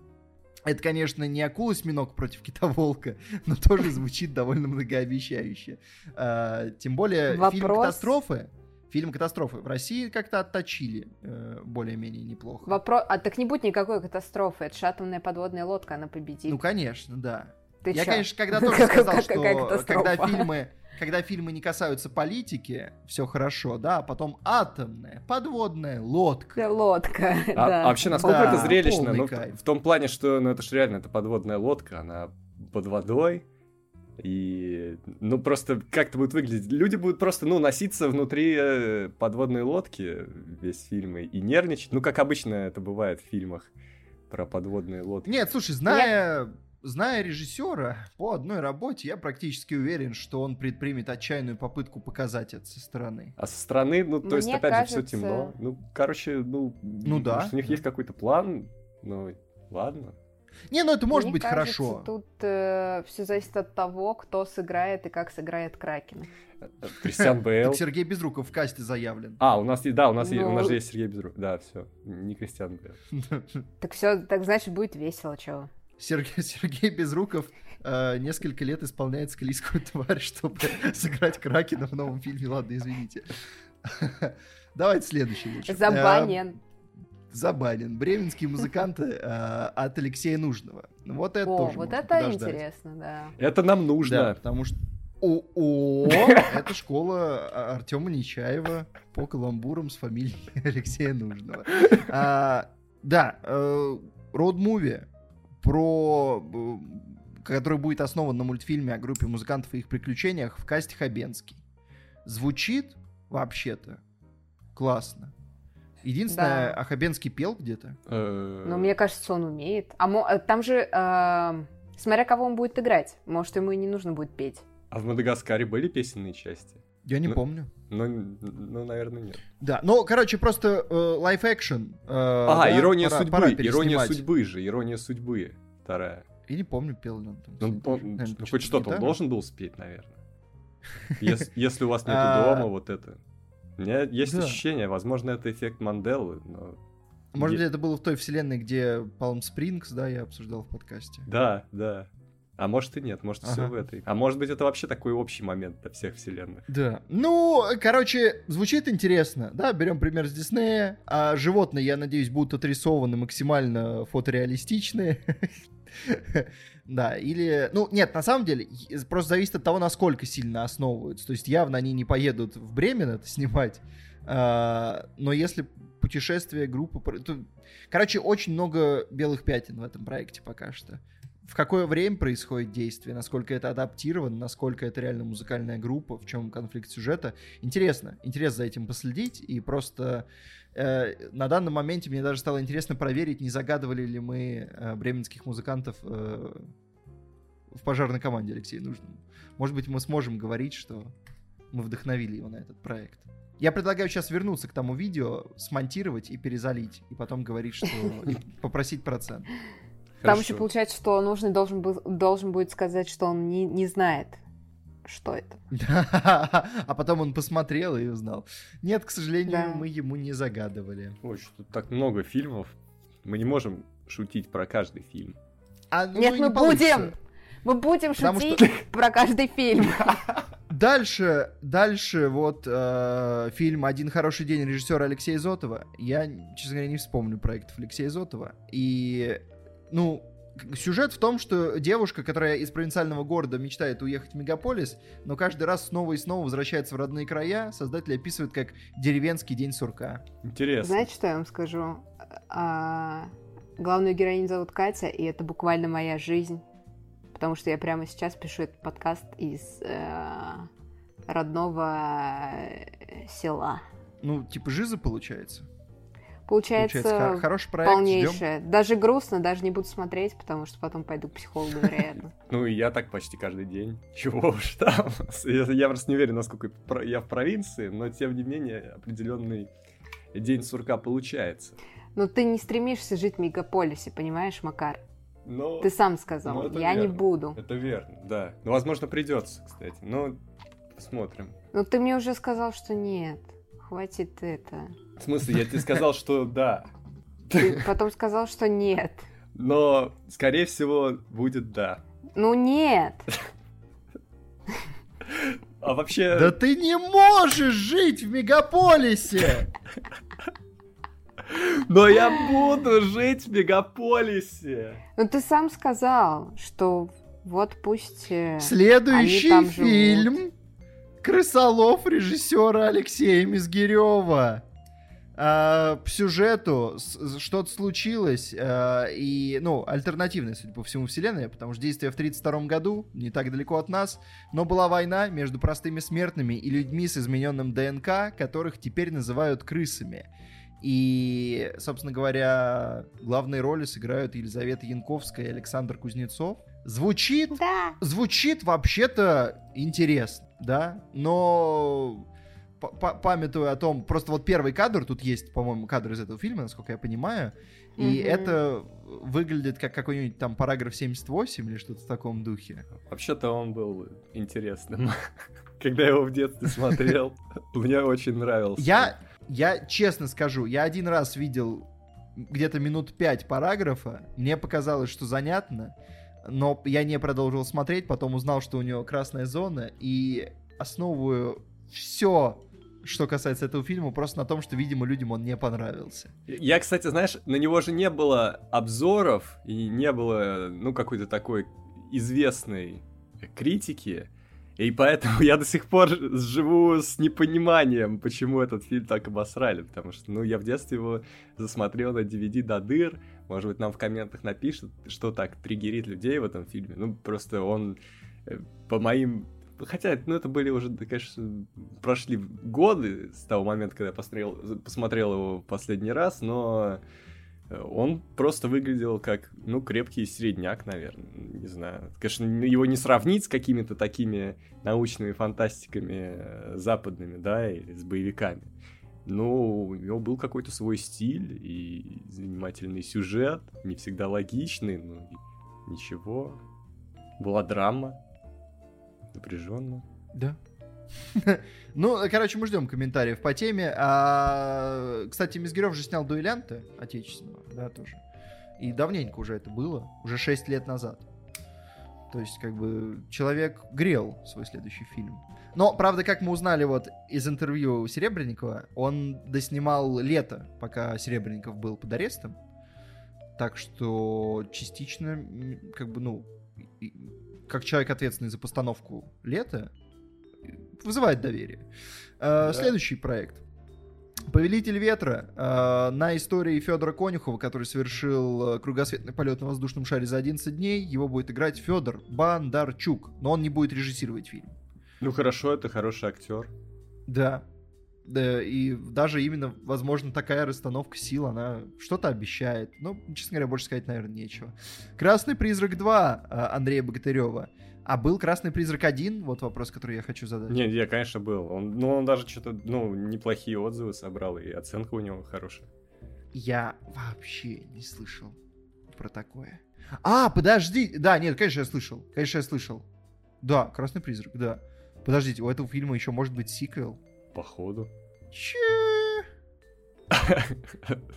это, конечно, не акула-осьминог против кита-волка, но тоже звучит довольно многообещающе. А, Тем более фильм Вопрос. «Катастрофы» Фильм «Катастрофы» в России как-то отточили э, более-менее неплохо. Вопрос... А так не будет никакой катастрофы. Это же атомная подводная лодка, она победит. Ну, конечно, да. Ты Я, чё? конечно, когда тоже сказал, что когда фильмы, когда фильмы не касаются политики, все хорошо, да, а потом атомная, подводная лодка. Лодка, А, да. а вообще, насколько Да, это зрелищно? Ну, в, в том плане, что, ну, это же реально, это подводная лодка, она под водой, и, ну, просто как это будет выглядеть? Люди будут просто, ну, носиться внутри э, подводной лодки весь фильм и, и нервничать, ну, как обычно это бывает в фильмах про подводные лодки. Нет, слушай, зная, зная режиссера по одной работе, я практически уверен, что он предпримет отчаянную попытку показать это со стороны. А со стороны, ну, то есть, Мне опять же, все кажется- темно. Ну, короче, ну, Ну да, может, у них да. есть какой-то план, ну, ладно. Не, ну это может Мне быть кажется, хорошо. Тут все зависит от того, кто сыграет и как сыграет Кракен. Кристиан Бейл. Так Сергей Безруков в касте заявлен. А, у нас есть, да, у нас, есть, у нас Ну. же есть Сергей Безруков. Да, все, не Кристиан Бейл. Так все, так значит будет весело, чего? Сергей, Сергей Безруков э, несколько лет исполняет склизкую тварь, чтобы сыграть Кракена в новом фильме. Ладно, извините. Давайте следующий лучше. Э, Забанен. Забанен. Бременские музыканты э, от Алексея Нужного. Ну, Вот это О, тоже вот это подождать. интересно, да. Это нам Да, нужно. потому что... О, о, это школа А- Артема Нечаева по каламбурам с фамилией Алексея Нужного. А, да, роуд-муви про... э, который будет основан на мультфильме о группе музыкантов и их приключениях в касте Хабенский. Звучит вообще-то классно. Единственное, Да. а Хабенский пел где-то? Э, Но мне кажется, он умеет. А мо- э, там же, э, смотря кого он будет играть, может, ему и не нужно будет петь. А в Мадагаскаре были песенные части? Я не Ну, помню. Ну, ну, наверное, нет. Да, ну, короче, просто лайф-экшен. А, ирония судьбы. Ирония судьбы же. Ирония судьбы. Вторая. Я не помню, пел ли он там. Ну, он-. Наверное, ну, хоть что-то он должен был спеть, наверное. Ес- Если у вас нету А, дома, вот это. У меня есть да. ощущение, возможно, это эффект Манделы, но... Может быть, это было в той вселенной, где Palm Springs, да, я обсуждал в подкасте. Да, да. А может и нет, может все Ага. в этой. А может быть это вообще такой общий момент для всех вселенных. Да. Ну, короче, звучит интересно. Да, берем пример с Диснея. А животные, я надеюсь, будут отрисованы максимально фотореалистичные. Да, или... Ну, нет, на самом деле, просто зависит от того, насколько сильно основываются. То есть явно они не поедут в Бремен это снимать. А, но если путешествие группы... Короче, очень много белых пятен в этом проекте пока что. В какое время происходит действие, насколько это адаптировано, насколько это реально музыкальная группа, в чем конфликт сюжета. Интересно, интересно за этим последить. И просто э, на данном моменте мне даже стало интересно проверить, не загадывали ли мы э, бременских музыкантов э, в пожарной команде Алексея Нужному. Может быть, мы сможем говорить, что мы вдохновили его на этот проект. Я предлагаю сейчас вернуться к тому видео, смонтировать и перезалить, и потом говорить, что... и попросить процент. Там Хорошо. еще получается, что нужный должен, был, должен будет сказать, что он не, не знает, что это. А потом он посмотрел и узнал. Нет, к сожалению, Да. мы ему не загадывали. Ой, что тут так много фильмов. Мы не можем шутить про каждый фильм. А, ну, Нет, мы не будем! Мы будем Потому шутить про каждый фильм. Дальше, дальше вот э, фильм «Один хороший день» режиссера Алексея Зотова. Я, честно говоря, не вспомню проектов Алексея Зотова. И, ну, сюжет в том, что девушка, которая из провинциального города мечтает уехать в мегаполис, но каждый раз снова и снова возвращается в родные края, создатель описывает как деревенский день сурка. Интересно. Знаете, что я вам скажу? А, главную героиню зовут Катя, и это буквально моя жизнь. Потому что я прямо сейчас пишу этот подкаст из э, родного э, села. Ну, типа жиза получается. Получается, Получается, хо- хороший проект, ждем. полнейшее. Даже грустно, даже не буду смотреть, потому что потом пойду к психологу, вероятно. Ну и я так почти каждый день. Чего уж там. Я, просто не уверен, насколько я в провинции, но тем не менее определенный день сурка получается. Но ты не стремишься жить в мегаполисе, понимаешь, Макар? Но Ты сам сказал, я не верно. буду. это верно, да. Ну, возможно, придется, кстати. Но посмотрим. Но ты мне уже сказал, что нет. Хватит это. В смысле, я тебе сказал, что да. Ты потом сказал, что нет. Но, скорее всего, будет да. Ну нет. А вообще... Да ты не можешь жить в мегаполисе! Но я буду жить в мегаполисе. Ну ты сам сказал, что вот пусть... э, Следующий Они там живут. фильм Крысолов режиссера Алексея Мизгирева. По сюжету с- что-то случилось, а, и, ну, альтернативная, судя по всему, вселенная, потому что действие в 1932 году, не так далеко от нас, но была война между простыми смертными и людьми с измененным ДНК, которых теперь называют крысами. И, собственно говоря, главные роли сыграют Елизавета Янковская и Александр Кузнецов. Звучит Да. звучит вообще-то интересно, да, но памятуя о том, просто вот первый кадр, тут есть, по-моему, кадр из этого фильма, насколько я понимаю, и Мгм. это выглядит как какой-нибудь там параграф 78 или что-то в таком духе. Вообще-то он был интересным. Когда я его в детстве смотрел, мне очень нравился. Я, я честно скажу, я один раз видел где-то минут пять параграфа, мне показалось, что занятно, но я не продолжил смотреть, потом узнал, что у него красная зона, и основываю все, что касается этого фильма, просто на том, что, видимо, людям он не понравился. Я, кстати, знаешь, на него же не было обзоров и не было, ну, какой-то такой известной критики. И поэтому я до сих пор живу с непониманием, почему этот фильм так обосрали. Потому что, ну, я в детстве его засмотрел на DVD до дыр. Может быть, нам в комментах напишут, что так триггерит людей в этом фильме. Ну, просто он э, по моим... Хотя, ну, это были уже, конечно, прошли годы с того момента, когда я посмотрел, посмотрел его последний раз, но э, он просто выглядел как, ну, крепкий средняк, наверное. Не знаю. Конечно, ну, его не сравнить с какими-то такими научными фантастиками э, западными, да, или с боевиками. Но у него был какой-то свой стиль и занимательный сюжет, не всегда логичный, но и ничего. Была драма, напряженно. Да. Ну, короче, мы ждем комментариев по теме. А, кстати, Мизгирев же снял дуэлянта отечественного, да, тоже. И давненько уже это было, уже 6 лет назад. То есть, как бы, человек грел свой следующий фильм. Но, правда, как мы узнали вот из интервью Серебренникова, он доснимал лето, пока Серебренников был под арестом. Так что частично, как бы, ну, как человек, ответственный за постановку лета, вызывает доверие. Э, Да. Следующий проект. Повелитель ветра э, на истории Федора Конюхова, который совершил э, кругосветный полет на воздушном шаре за 11 дней, его будет играть Федор Бандарчук, но он не будет режиссировать фильм. Ну хорошо, это хороший актер. Да. Да, и даже именно, возможно, такая расстановка сил, она что-то обещает. Ну, честно говоря, больше сказать, наверное, нечего. «Красный призрак 2» э, Андрея Богатырева. А был «Красный призрак 1»? Вот вопрос, который я хочу задать. Не, я, конечно, был. Он, ну, он даже что-то, ну, неплохие отзывы собрал, и оценка у него хорошая. Я вообще не слышал про такое. А, подожди. Да, нет, конечно, я слышал. Конечно, я слышал. Да, «Красный призрак», да. Подождите, у этого фильма еще может быть сиквел? Походу. Че?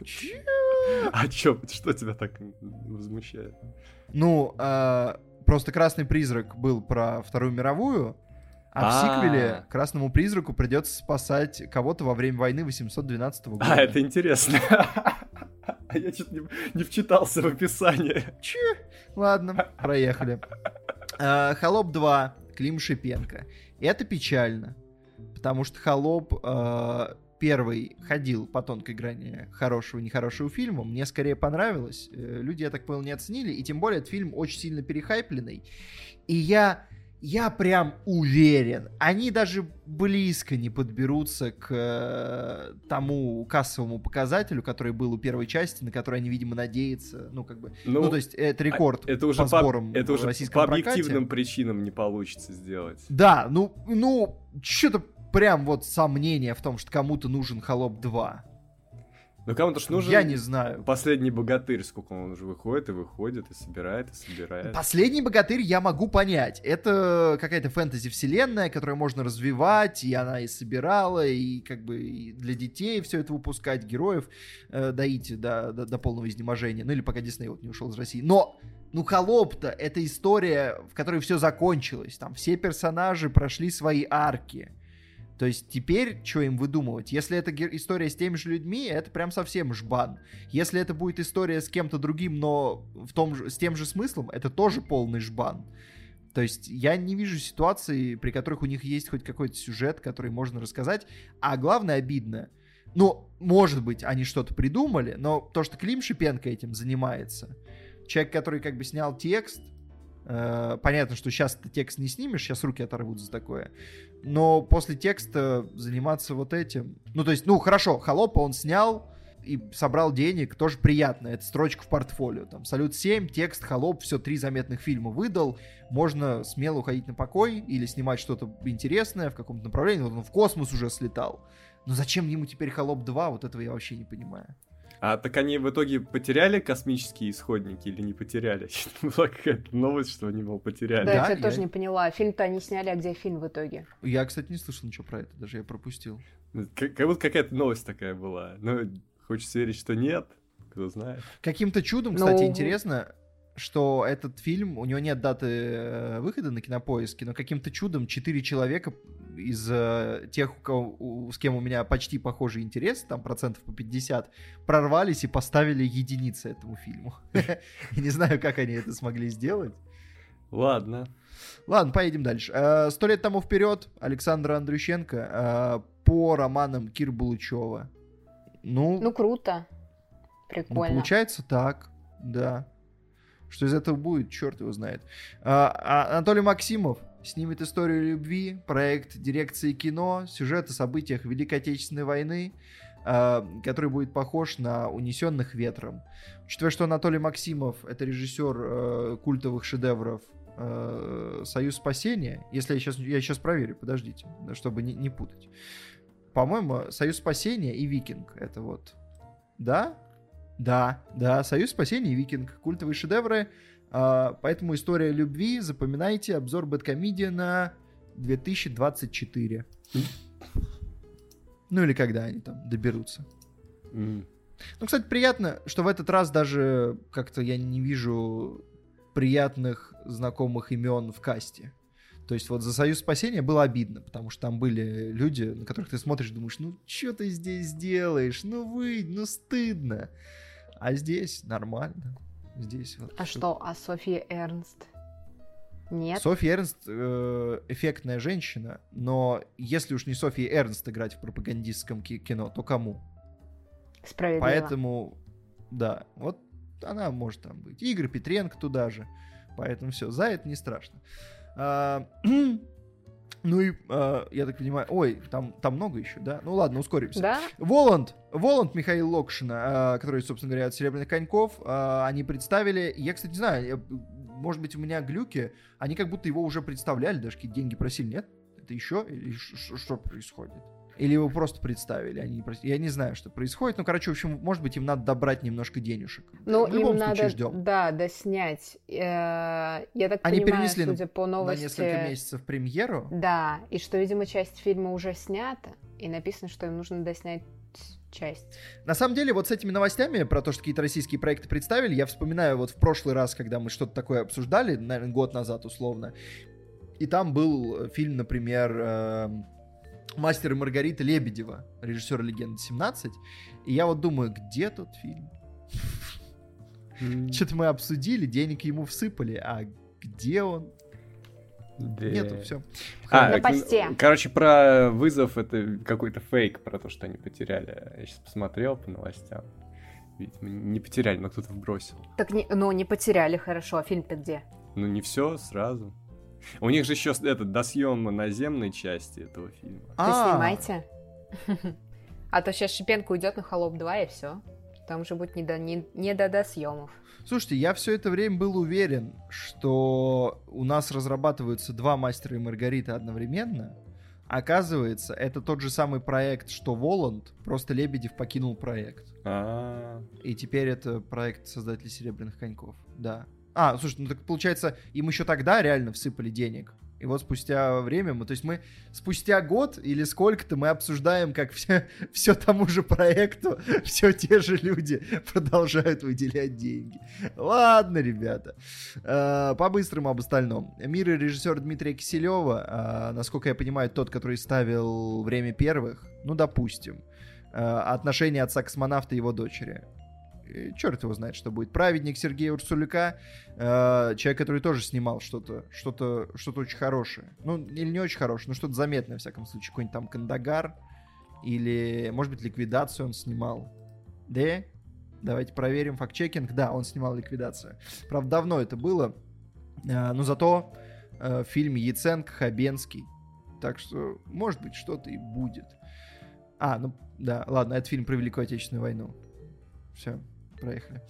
Че? А чё, что тебя так возмущает? Ну, а, просто Красный призрак был про Вторую мировую, а в А. сиквеле Красному призраку придется спасать кого-то во время войны 812 года. А, это интересно. А я что-то не, не вчитался в описание. Че? Ладно, проехали. А, Холоп 2, Клим Шипенко. Это печально, потому что Холоп а, первый ходил по тонкой грани хорошего и нехорошего фильма. Мне скорее понравилось. Э, люди, я так понял, не оценили. И тем более, этот фильм очень сильно перехайпленный. И я я прям уверен, они даже близко не подберутся к э, тому кассовому показателю, который был у первой части, на который они, видимо, надеются. Ну, как бы. Ну, ну то есть, это а рекорд это уже по сборам по, Это уже по объективным прокате. причинам не получится сделать. Да, ну, ну, что-то прям вот сомнение в том, что кому-то нужен Холоп 2. Ну кому-то ж нужен... Я не знаю. Последний богатырь, сколько он уже выходит и выходит, и собирает, и собирает. Последний богатырь я могу понять. Это какая-то фэнтези-вселенная, которую можно развивать, и она и собирала, и как бы и для детей все это выпускать, героев э, доить до, до, до полного изнеможения. Ну или пока Дисней вот не ушел из России. Но ну, Холоп-то это история, в которой все закончилось. Там все персонажи прошли свои арки. То есть теперь что им выдумывать? Если это история с теми же людьми, это прям совсем жбан. Если это будет история с кем-то другим, но в том же, с тем же смыслом, это тоже полный жбан. То есть я не вижу ситуации, при которых у них есть хоть какой-то сюжет, который можно рассказать. А главное обидно. Ну, может быть, они что-то придумали, но то, что Клим Шипенко этим занимается, человек, который как бы снял текст, Э, понятно, что сейчас ты текст не снимешь, сейчас руки оторвут за такое. Но после текста заниматься вот этим... Ну, то есть, ну, хорошо, Холопа он снял и собрал денег, тоже приятно. Это строчка в портфолио. Там Салют 7, текст, Холоп, все, три заметных фильма выдал. Можно смело уходить на покой или снимать что-то интересное в каком-то направлении. Вот он в космос уже слетал. Но зачем ему теперь Холоп 2? Вот этого я вообще не понимаю. А так они в итоге потеряли космические исходники или не потеряли? Была какая-то новость, что они, мол, потеряли. Да, да я, я... тоже не поняла. Фильм-то они сняли, а где фильм в итоге? Я, кстати, не слышал ничего про это, даже я пропустил. Ну, как, как будто какая-то новость такая была. Но хочется верить, что нет. Кто знает. Каким-то чудом, кстати, Но... интересно, что этот фильм, у него нет даты э, выхода на кинопоиске, но каким-то чудом четыре человека из э, тех, у кого, у, с кем у меня почти похожий интерес, там процентов по 50, прорвались и поставили единицы этому фильму. Не знаю, как они это смогли сделать. Ладно. Ладно, поедем дальше. Э, сто лет тому вперед Александра Андрющенко по романам Кир Булычева. Ну, ну круто. Ну, Прикольно. Ну, получается так, да. Что из этого будет, черт его знает. А, а Анатолий Максимов снимет историю любви, проект дирекции кино, сюжет о событиях Великой Отечественной войны, а, который будет похож на «Унесенных ветром». Учитывая, что Анатолий Максимов — это режиссер э, культовых шедевров э, «Союз спасения», если я сейчас, я сейчас проверю, подождите, чтобы не, не путать. По-моему, «Союз спасения» и «Викинг» — это вот... Да? Да, да, Союз спасения и Викинг. Культовые шедевры. А, поэтому история любви. Запоминайте обзор Бэткомедиана 2024. Ну или когда они там доберутся. Mm. Ну, кстати, приятно, что в этот раз даже как-то я не вижу приятных знакомых имен в касте. То есть вот за Союз спасения было обидно, потому что там были люди, на которых ты смотришь, думаешь, ну что ты здесь делаешь, ну вы, ну стыдно. А здесь нормально. Здесь вот. А что, а София Эрнст? Нет. Софья Эрнст э, эффектная женщина, но если уж не Софья Эрнст играть в пропагандистском кино, то кому? Справедливо. Поэтому, да, вот она может там быть. Игорь Петренко туда же. Поэтому все, за это не страшно. А, Ну и, э, я так понимаю, ой, там, там много еще, да? Ну ладно, ускоримся. Да? Воланд, Воланд Михаил Локшина, э, который, собственно говоря, от Серебряных коньков, э, они представили, я, кстати, не знаю, я, может быть, у меня глюки, они как будто его уже представляли, даже какие деньги просили, нет? Это еще? Или что происходит? Или его просто представили, они не Я не знаю, что происходит. Ну, короче, в общем, может быть, им надо добрать немножко денежек. Ну, им надо, ждем. да, доснять. Э, я так они понимаю, перенесли судя по новости... на несколько месяцев премьеру? Да, и что, видимо, часть фильма уже снята, и написано, что им нужно доснять часть. На самом деле, вот с этими новостями про то, что какие-то российские проекты представили, я вспоминаю вот в прошлый раз, когда мы что-то такое обсуждали, наверное, год назад условно, и там был фильм, например, э, «Мастер и Маргарита» Лебедева, режиссера «Легенды 17». И я вот думаю, где тот фильм? Что-то мы обсудили, денег ему всыпали, а где он? Да. Нету, все. А, На посте. короче, про вызов это какой-то фейк, про то, что они потеряли. Я сейчас посмотрел по новостям. Видимо, не потеряли, но кто-то вбросил. Так, не, ну, не потеряли, хорошо. А фильм-то где? Ну, не все сразу. У них же еще этот досъем наземной части этого фильма. Вы А, снимайте. А то сейчас Шипенко уйдет на Холоп 2 и все. Там же будет не до, не, не до досъемов. Слушайте, я все это время был уверен, что у нас разрабатываются два мастера и Маргарита одновременно. Оказывается, это тот же самый проект, что Воланд, просто Лебедев покинул проект. А, И теперь это проект создателей Серебряных коньков. Да. А, слушай, ну так получается, им еще тогда реально всыпали денег. И вот спустя время мы, то есть мы спустя год или сколько-то мы обсуждаем, как все, все тому же проекту, все те же люди продолжают выделять деньги. Ладно, ребята. Э, По-быстрому об остальном. Мир и режиссер Дмитрия Киселева, э, насколько я понимаю, тот, который ставил «Время первых», ну, допустим, э, отношения отца космонавта и его дочери. Черт его знает, что будет. Праведник Сергея Урсуляка, э, человек, который тоже снимал что-то, что-то, что-то очень хорошее. Ну, или не очень хорошее, но что-то заметное, в всяком случае. Какой-нибудь там Кандагар, или, может быть, ликвидацию он снимал. Да? Давайте проверим факт-чекинг. Да, он снимал ликвидацию. Правда, давно это было. Э, но зато э, в фильме Яценко, Хабенский. Так что, может быть, что-то и будет. А, ну, да, ладно, это фильм про Великую Отечественную войну. Все, проехали.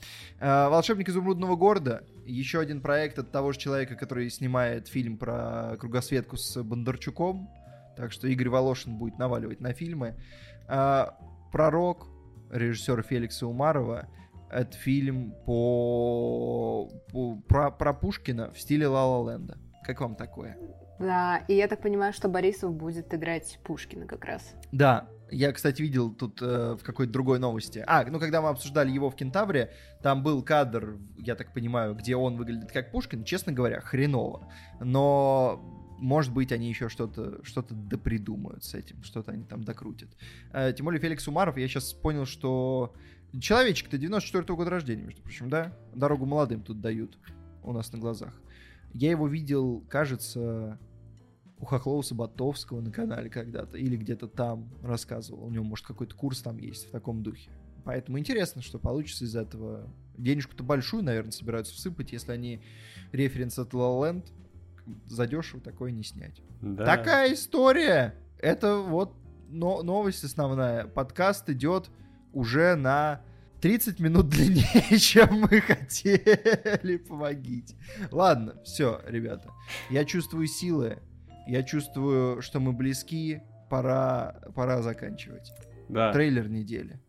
А, «Волшебник изумрудного города». Еще один проект от того же человека, который снимает фильм про кругосветку с Бондарчуком. Так что Игорь Волошин будет наваливать на фильмы. А, «Пророк» режиссера Феликса Умарова. Это фильм по, по- про, про Пушкина в стиле Ла Ла Ленда. Как вам такое? Да, и я так понимаю, что Борисов будет играть Пушкина как раз. Да, я, кстати, видел тут э, в какой-то другой новости. А, ну когда мы обсуждали его в Кентавре, там был кадр, я так понимаю, где он выглядит как Пушкин. Честно говоря, хреново. Но, может быть, они еще что-то что допридумают с этим, что-то они там докрутят. Э, тем более Феликс Умаров, я сейчас понял, что человечек-то 94-го года рождения, между прочим, да? Дорогу молодым тут дают у нас на глазах. Я его видел, кажется, у Хохлова Саботовского на канале когда-то, или где-то там рассказывал. У него, может, какой-то курс там есть в таком духе. Поэтому интересно, что получится из этого. Денежку-то большую, наверное, собираются всыпать, если они референс от La La Land задешево такое не снять. да. Такая история. Это вот но- новость основная. Подкаст идет уже на 30 минут длиннее, чем мы хотели. Помогите. Ладно, все, ребята. Я чувствую силы. Я чувствую, что мы близки. Пора, пора заканчивать. Да, Трейлер недели.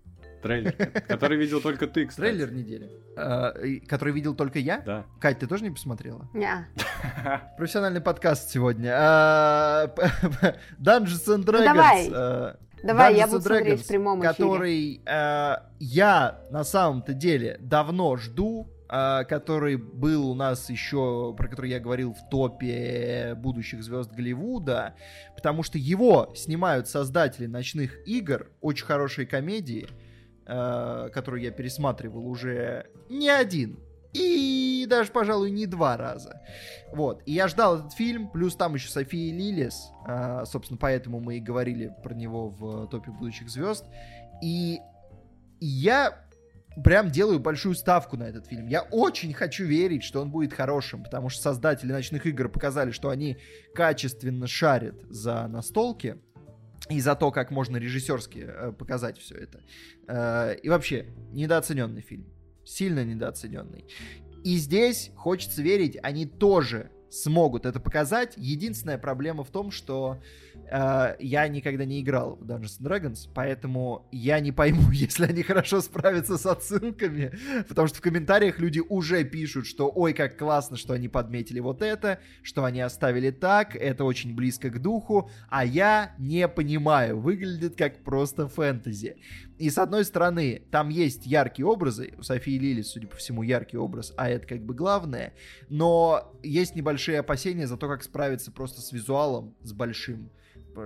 трейлер, который видел только ты, кстати. Трейлер недели. А, который видел только я? Да. Кать, ты тоже не посмотрела? Ня. Профессиональный подкаст сегодня. А, Dungeons and Dragons. давай. а, Давай, я буду and смотреть Dragons, в прямом эфире. Который я на самом-то деле давно жду, который был у нас еще, про который я говорил в топе будущих звезд Голливуда, потому что его снимают создатели ночных игр, очень хорошие комедии, а, которую я пересматривал уже не один. И даже, пожалуй, не два раза. Вот. И я ждал этот фильм, плюс там еще София Лилис. а, собственно, поэтому мы и говорили про него в топе будущих звезд. И я прям делаю большую ставку на этот фильм. Я очень хочу верить, что он будет хорошим, потому что создатели ночных игр показали, что они качественно шарят за настолки и за то, как можно режиссерски э, показать все это. Э, и вообще, недооцененный фильм. Сильно недооцененный. И здесь, хочется верить, они тоже смогут это показать. Единственная проблема в том, что э, я никогда не играл в Dungeons and Dragons, поэтому я не пойму, если они хорошо справятся с отсылками, потому что в комментариях люди уже пишут, что ой, как классно, что они подметили вот это, что они оставили так, это очень близко к духу, а я не понимаю, выглядит как просто фэнтези. И с одной стороны, там есть яркие образы, у Софии Лили, судя по всему, яркий образ, а это как бы главное, но есть небольшие опасения за то, как справиться просто с визуалом, с большим.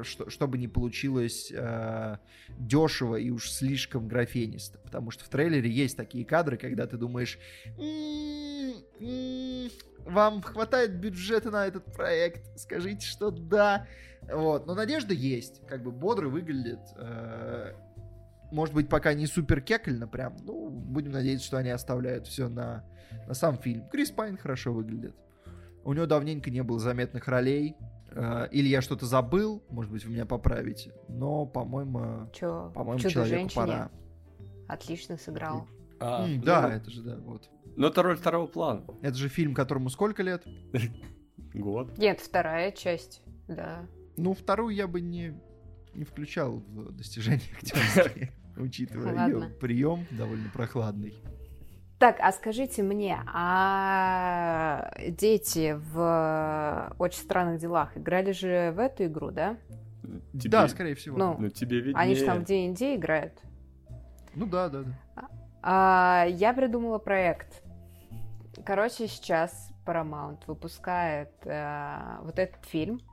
что, чтобы не получилось э, дешево и уж слишком графенисто. Потому что в трейлере есть такие кадры, когда ты думаешь, «М-м-м, вам хватает бюджета на этот проект, скажите, что да. Вот, но надежда есть, как бы бодрый выглядит. Э, может быть, пока не супер кекельно прям, ну, будем надеяться, что они оставляют все на, на сам фильм. Крис Пайн хорошо выглядит. У него давненько не было заметных ролей. Э, или я что-то забыл, может быть, вы меня поправите. Но, по-моему, Чё, по-моему, человеку пора. Отлично сыграл. А, М, ну, да, это же, да, вот. Но это роль второго плана. Это же фильм, которому сколько лет? Год. Нет, вторая часть, да. Ну, вторую я бы не, не включал в достижения актерские, учитывая Ладно. ее прием довольно прохладный. Так, а скажите мне, а дети в «Очень странных делах» играли же в эту игру, да? Тебе- Да, скорее всего. Ну, Ну, тебе виднее. Они же там в D&D играют. Ну да, да, да. А, я придумала проект. Короче, сейчас Paramount выпускает э, вот этот фильм, а,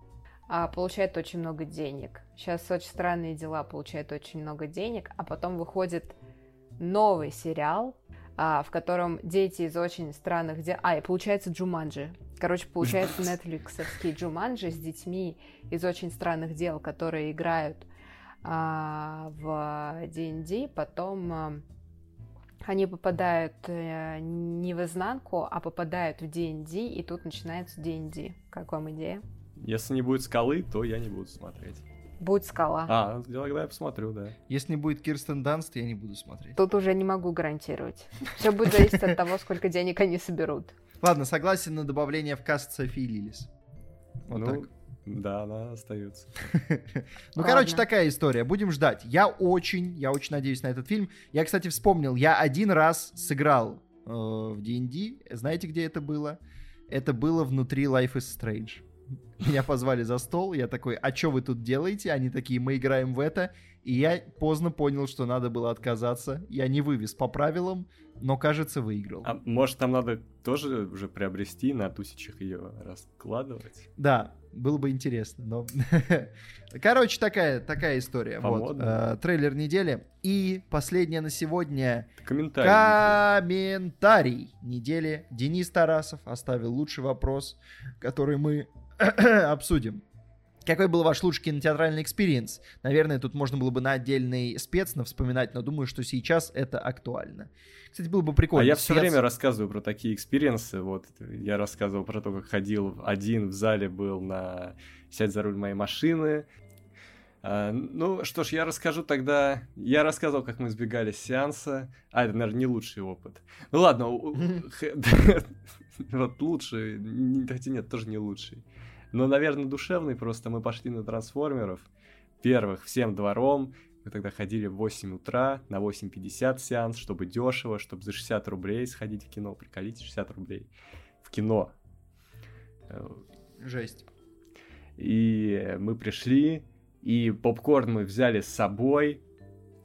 получает очень много денег. Сейчас «Очень странные дела» получает очень много денег, а потом выходит новый сериал, а, в котором дети из очень странных дел... А, и получается Джуманджи. Короче, получается нетфликсовский Джуманджи с детьми из очень странных дел, которые играют а, в D&D, потом а, они попадают э, не в изнанку, а попадают в D&D, и тут начинается D&D. Как вам идея? Если не будет скалы, то я не буду смотреть. Будет скала. А, тогда я посмотрю, да. Если не будет Кирстен Данст, я не буду смотреть. Тут уже не могу гарантировать. Все будет зависеть от того, сколько денег они соберут. Ладно, согласен на добавление в каст Софии Лилис. Вот ну, так. да, она остается. Ну, короче, такая история. Будем ждать. Я очень, я очень надеюсь на этот фильм. Я, кстати, вспомнил, я один раз сыграл э, в D&D. Знаете, где это было? Это было внутри Life is Strange. Меня позвали за стол, я такой, а что вы тут делаете? Они такие, мы играем в это. И я поздно понял, что надо было отказаться. Я не вывез по правилам, но, кажется, выиграл. А может, нам надо тоже уже приобрести, на тусичах ее раскладывать? Да, было бы интересно, но... Короче, такая, такая история. Вот. Э, трейлер недели. И последнее на сегодня Комментарий. комментарий недели. Денис Тарасов оставил лучший вопрос, который мы обсудим. Какой был ваш лучший кинотеатральный experience? Наверное, тут можно было бы на отдельный спец вспоминать, но думаю, что сейчас это актуально. Кстати, было бы прикольно. А я все спец- время рассказываю про такие experience ы. Вот я рассказывал про то, как ходил один в зале, был на сядь за руль моей машины. А, ну что ж, я расскажу тогда. Я рассказывал, как мы избегали сеанса. А, это, наверное, не лучший опыт. Ну ладно, вот лучший, хотя нет, тоже не лучший. Но, наверное, душевный. Просто мы пошли на трансформеров. Первых всем двором. Мы тогда ходили в 8 утра, на 8.50 сеанс, чтобы дешево, чтобы за 60 рублей сходить в кино. Приколите, 60 рублей в кино. Э, Жесть. И мы пришли, и попкорн мы взяли с собой,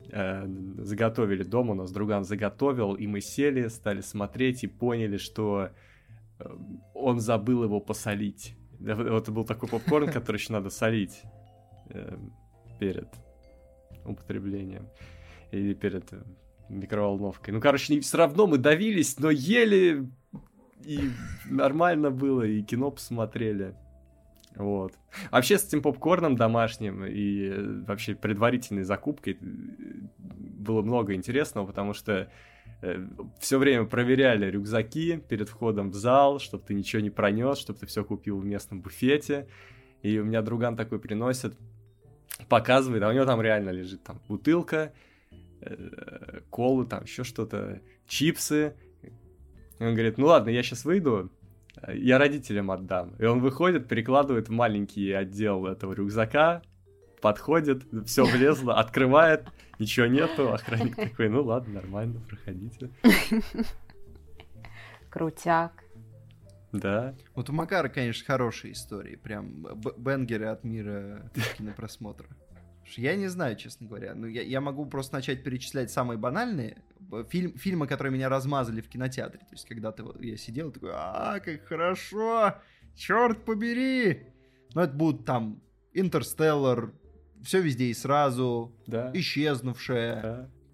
э, заготовили дома, у нас друган заготовил, и мы сели, стали смотреть и поняли, что э, он забыл его посолить. Вот был такой попкорн, который еще надо солить э, перед употреблением или перед э, микроволновкой. Ну, короче, все равно мы давились, но ели и нормально было, и кино посмотрели. Вот. Вообще с этим попкорном домашним и э, вообще предварительной закупкой было много интересного, потому что все время проверяли рюкзаки перед входом в зал, чтобы ты ничего не пронес, чтобы ты все купил в местном буфете. И у меня друган такой приносит, показывает, а у него там реально лежит там бутылка, э, колы, там еще что-то, чипсы. И он говорит, ну ладно, я сейчас выйду, я родителям отдам. И он выходит, перекладывает в маленький отдел этого рюкзака, подходит, все влезло, открывает, ничего нету, охранник такой, ну ладно, нормально, проходите. Крутяк. Да. Вот у Макара, конечно, хорошие истории. Прям бенгеры от мира кинопросмотра. Я не знаю, честно говоря. Ну, я, я могу просто начать перечислять самые банальные фильм, фильмы, которые меня размазали в кинотеатре. То есть, когда ты, вот- я сидел и такой, а, как хорошо, черт побери. Ну, это будут там Интерстеллар, все везде и сразу, Да. исчезнувшая,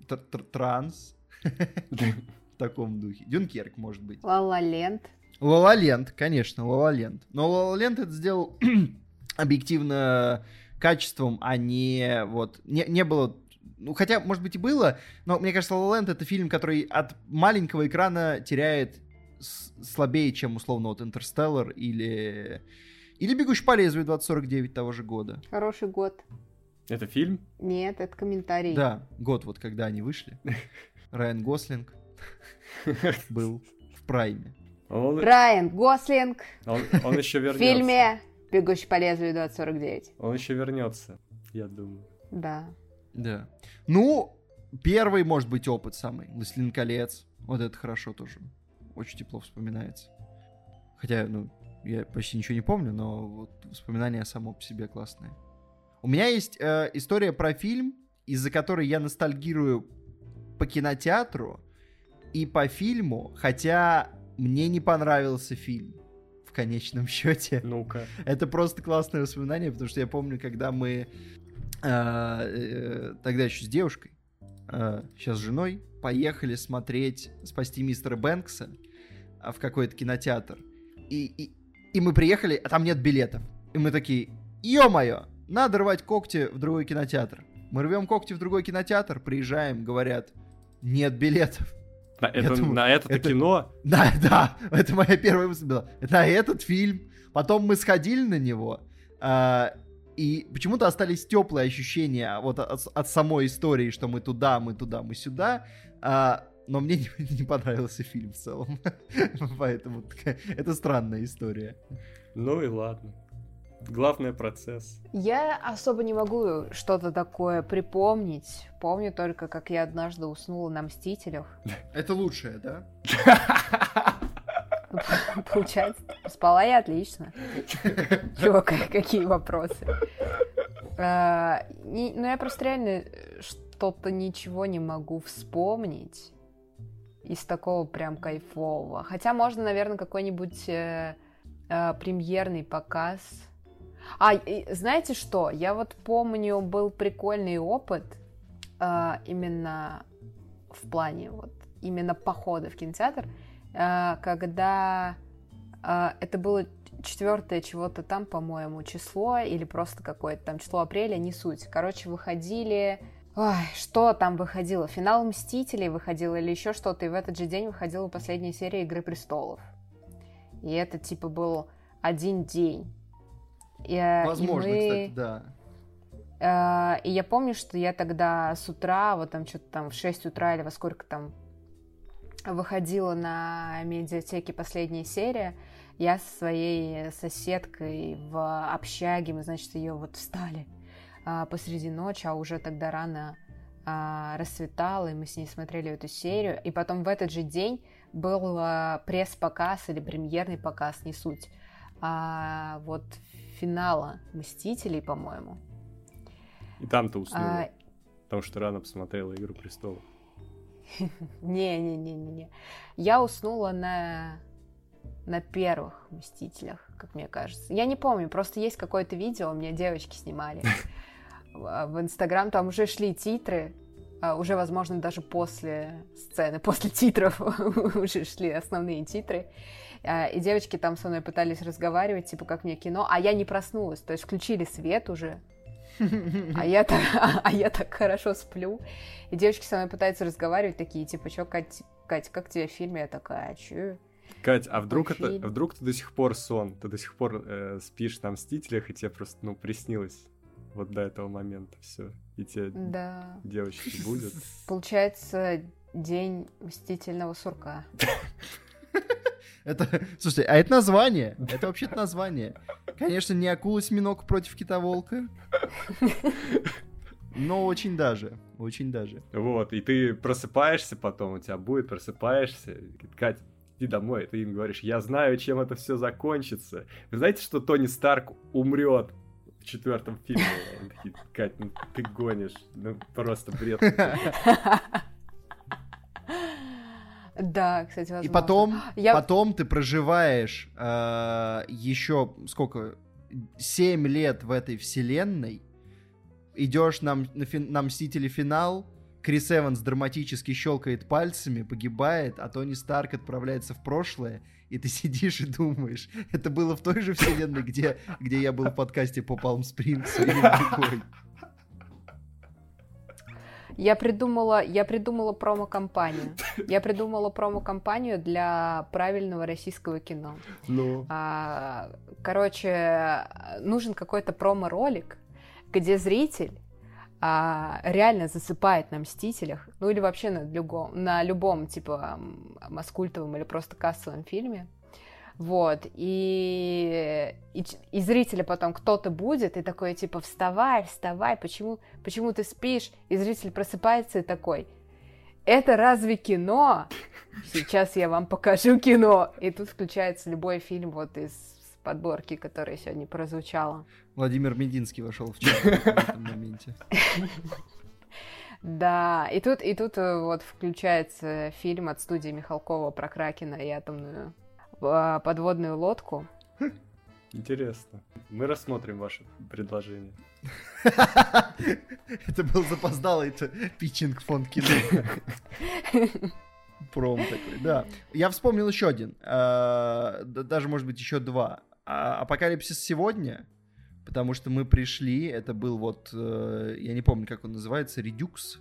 да. тр- тр- транс в таком духе. Дюнкерк, может быть. Ла-Ла Ленд. Лалаленд, конечно, Лалаленд. Но Лалаленд это сделал объективно качеством, а не вот... Не, не было... Ну, хотя, может быть, и было, но мне кажется, Лалаленд это фильм, который от маленького экрана теряет слабее, чем, условно, вот Интерстеллар или... Или «Бегущий по лезвию» 2049 того же года. Хороший год. Это фильм? Нет, это комментарий. Да, год вот, когда они вышли. Райан Гослинг был в прайме. Он, Райан Гослинг он, он еще в вернется. фильме «Бегущий по лезвию 2049». Он еще вернется, я думаю. Да. Да. Ну, первый, может быть, опыт самый. «Властелин колец». Вот это хорошо тоже. Очень тепло вспоминается. Хотя, ну, я почти ничего не помню, но вот воспоминание само по себе классное. У меня есть э, история про фильм, из-за которой я ностальгирую по кинотеатру и по фильму, хотя мне не понравился фильм в конечном счете. Ну-ка. Это просто классное воспоминание, потому что я помню, когда мы а, э, тогда еще с девушкой, а, сейчас с женой, поехали смотреть «Спасти мистера Бэнкса» в какой-то кинотеатр. И, и, и мы приехали, а там нет билетов. И мы такие, ё-моё, надо рвать когти в другой кинотеатр. Мы рвем когти в другой кинотеатр, приезжаем, говорят, нет билетов. На, это, думаю, на это, это- кино? Да, да, это моя первая мысль была. На этот фильм. Потом мы сходили на него, а, и почему-то остались теплые ощущения вот от, от самой истории, что мы туда, мы туда, мы сюда. а, но мне не, не понравился фильм в целом. Поэтому такая- это странная история. Ну и ладно. Главное процесс. Я особо не могу что-то такое припомнить. Помню только, как я однажды уснула на «Мстителях». Это лучшее, да? Получается, спала я отлично. Чё, к- какие вопросы? А, не- Ну, я просто реально что-то ничего не могу вспомнить из такого прям кайфового. Хотя можно, наверное, какой-нибудь э, э, премьерный показ. А, знаете что? Я вот помню, был прикольный опыт э, именно в плане вот именно похода в кинотеатр, э, когда э, это было четвертое чего-то там, по-моему, число, или просто какое-то там число апреля, не суть. Короче, выходили... Ой, что там выходило? Финал Мстителей выходил или еще что-то, и в этот же день выходила последняя серия Игры Престолов. И это, типа, был один день. И, э, и Возможно, мы- кстати, да. Э, И я помню, что я тогда с утра, вот там что-то там в 6 утра или во сколько там выходила на медиатеке последняя серия, я со своей соседкой в общаге, мы, значит, ее вот встали а, посреди ночи, а уже тогда рано а, рассветало, и мы с ней смотрели эту серию. И потом в этот же день был а, пресс-показ или премьерный показ, не суть, вот финала «Мстителей», по-моему. И там ты уснула. А, Потому что рано посмотрела «Игру престолов». Не-не-не-не-не. Я уснула на на первых Мстителях, как мне кажется. Я не помню, просто есть какое-то видео, у меня девочки снимали. В Инстаграм там уже шли титры, а, уже, возможно, даже после сцены, после титров уже шли основные титры. А, И девочки там со мной пытались разговаривать, типа, как мне кино, а я не проснулась, то есть включили свет уже, а я, так, а я так хорошо сплю. И девочки со мной пытаются разговаривать, такие, типа, чё, Кать, Кать, как тебе в фильме? Я такая, «А чё? Кать, а вдруг это, фильм. вдруг ты до сих пор сон, ты до сих пор э, спишь на Мстителях, и тебе просто, ну, приснилось вот до этого момента все, и тебе Да. девочки будет. Получается, день мстительного сурка. Это, слушайте, а это название? Это вообще-то название. Конечно, не акула-осьминог против кита-волка. Но очень даже, очень даже. Вот, и ты просыпаешься потом, у тебя будет, просыпаешься, Кать, иди домой, и ты им говоришь, я знаю, чем это все закончится. Вы знаете, что Тони Старк умрет в четвертом фильме? Кать, ну ты гонишь, ну просто бред. Да, кстати, возможно. И потом, Я- потом ты проживаешь еще сколько? 7 лет в этой вселенной, идешь на, на, фин, на Мстители финал, Крис Эванс драматически щелкает пальцами, погибает, а Тони Старк отправляется в прошлое, и ты сидишь и думаешь, это было в той же вселенной, где, где я был в подкасте по Палм Спрингсу или в другой. Я придумала, я придумала промо-компанию. Я придумала промо-компанию для правильного российского кино. Ну. А, короче, нужен какой-то промо-ролик, где зритель а, реально засыпает на Мстителях, ну или вообще на любом, на любом типа маскультовом или просто кассовом фильме. Вот, и, и, и зрителя потом кто-то будет, и такой, типа, вставай, вставай, почему, почему ты спишь? И зритель просыпается и такой, это разве кино? Сейчас я вам покажу кино. И тут включается любой фильм вот из подборки, которая сегодня прозвучала. Владимир Мединский вошел в чат в этом моменте. Да, и тут, и тут э, вот включается фильм от студии Михалкова про Кракена и атомную подводную лодку. Интересно. Мы рассмотрим ваше предложение. Это был запоздалый питчинг фонд кино. Пром такой, да. Я вспомнил еще один. А, даже, может быть, еще два. А, Апокалипсис сегодня, потому что мы пришли, это был вот, э, я не помню, как он называется, Редюкс,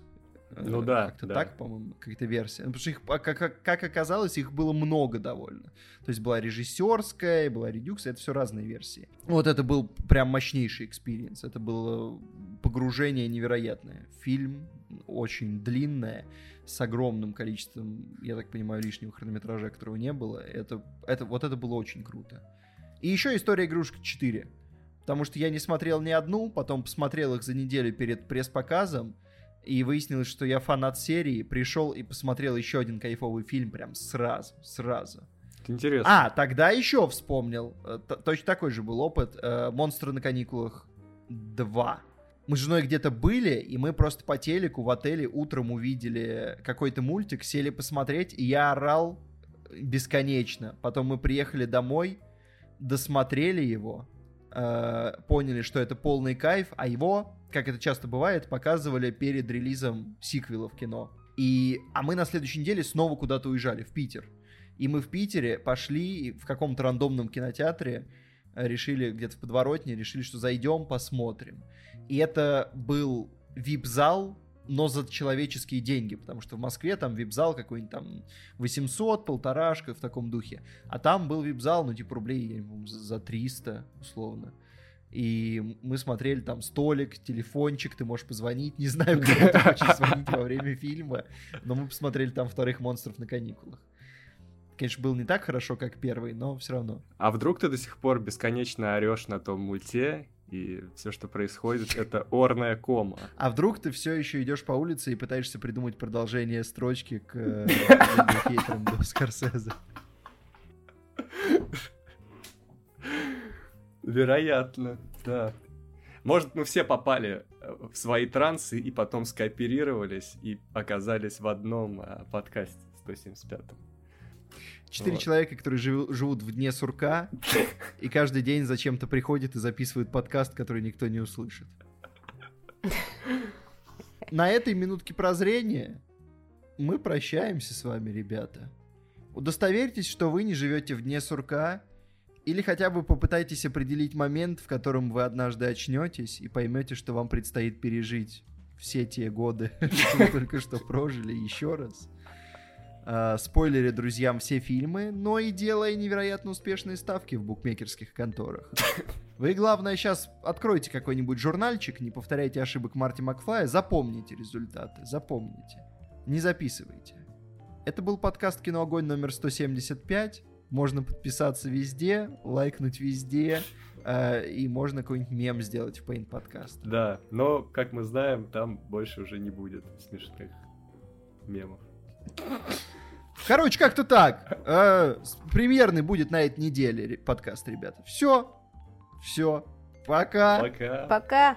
ну да. Как-то да. так, по-моему, какая-то версия. Ну, потому что их, как, как, как оказалось, их было много довольно. То есть была режиссерская, была Redux, это все разные версии. Вот это был прям мощнейший experience. Это было погружение невероятное. Фильм очень длинное, с огромным количеством, я так понимаю, лишнего хронометража, которого не было. Это, это, вот это было очень круто. И еще история игрушек 4. Потому что я не смотрел ни одну, потом посмотрел их за неделю перед пресс-показом, и выяснилось, что я фанат серии, пришел и посмотрел еще один кайфовый фильм прям сразу, сразу. Интересно. А, тогда еще вспомнил, э, точно такой же был опыт, э, «Монстры на каникулах 2». Мы с женой где-то были, и мы просто по телеку в отеле утром увидели какой-то мультик, сели посмотреть, и я орал бесконечно. Потом мы приехали домой, досмотрели его, э, поняли, что это полный кайф, а его как это часто бывает, показывали перед релизом сиквела в кино. И, а мы на следующей неделе снова куда-то уезжали, в Питер. И мы в Питере пошли в каком-то рандомном кинотеатре, э, решили где-то в подворотне, решили, что зайдем, посмотрим. И это был вип-зал, но за человеческие деньги, потому что в Москве там вип-зал какой-нибудь там 800, полторашка в таком духе. А там был вип-зал, ну типа рублей за 300 условно. И мы смотрели там столик, телефончик, ты можешь позвонить. Не знаю, кому ты хочешь звонить во время фильма, но мы посмотрели там вторых монстров на каникулах. Конечно, был не так хорошо, как первый, но все равно. А вдруг ты до сих пор бесконечно орешь на том мульте, и все, что происходит, это орная кома. А вдруг ты все еще идешь по улице и пытаешься придумать продолжение строчки к э, хейтерам до Скорсезе? Вероятно, да. Может, мы все попали э, в свои трансы и потом скооперировались и оказались в одном а, подкасте 175-м. Четыре вот. человека, которые жив, живут в дне сурка, и каждый день зачем-то приходят и записывают подкаст, который никто не услышит. На этой минутке прозрения мы прощаемся с вами, ребята. Удостоверьтесь, что вы не живете в дне сурка, или хотя бы попытайтесь определить момент, в котором вы однажды очнетесь и поймете, что вам предстоит пережить все те годы, что вы только что прожили еще раз. Uh, спойлеры друзьям все фильмы, но и делая невероятно успешные ставки в букмекерских конторах. Вы, главное, сейчас откройте какой-нибудь журнальчик, не повторяйте ошибок Марти Макфлая, запомните результаты, запомните. Не записывайте. Это был подкаст «Киноогонь» номер 175. Можно подписаться везде, лайкнуть везде, э, и можно какой-нибудь мем сделать в Paint подкаст. Да, но, как мы знаем, там больше уже не будет смешных мемов. Короче, как-то так. Э, премьерный будет на этой неделе подкаст, ребята. Все. Все. Пока. Пока. Пока.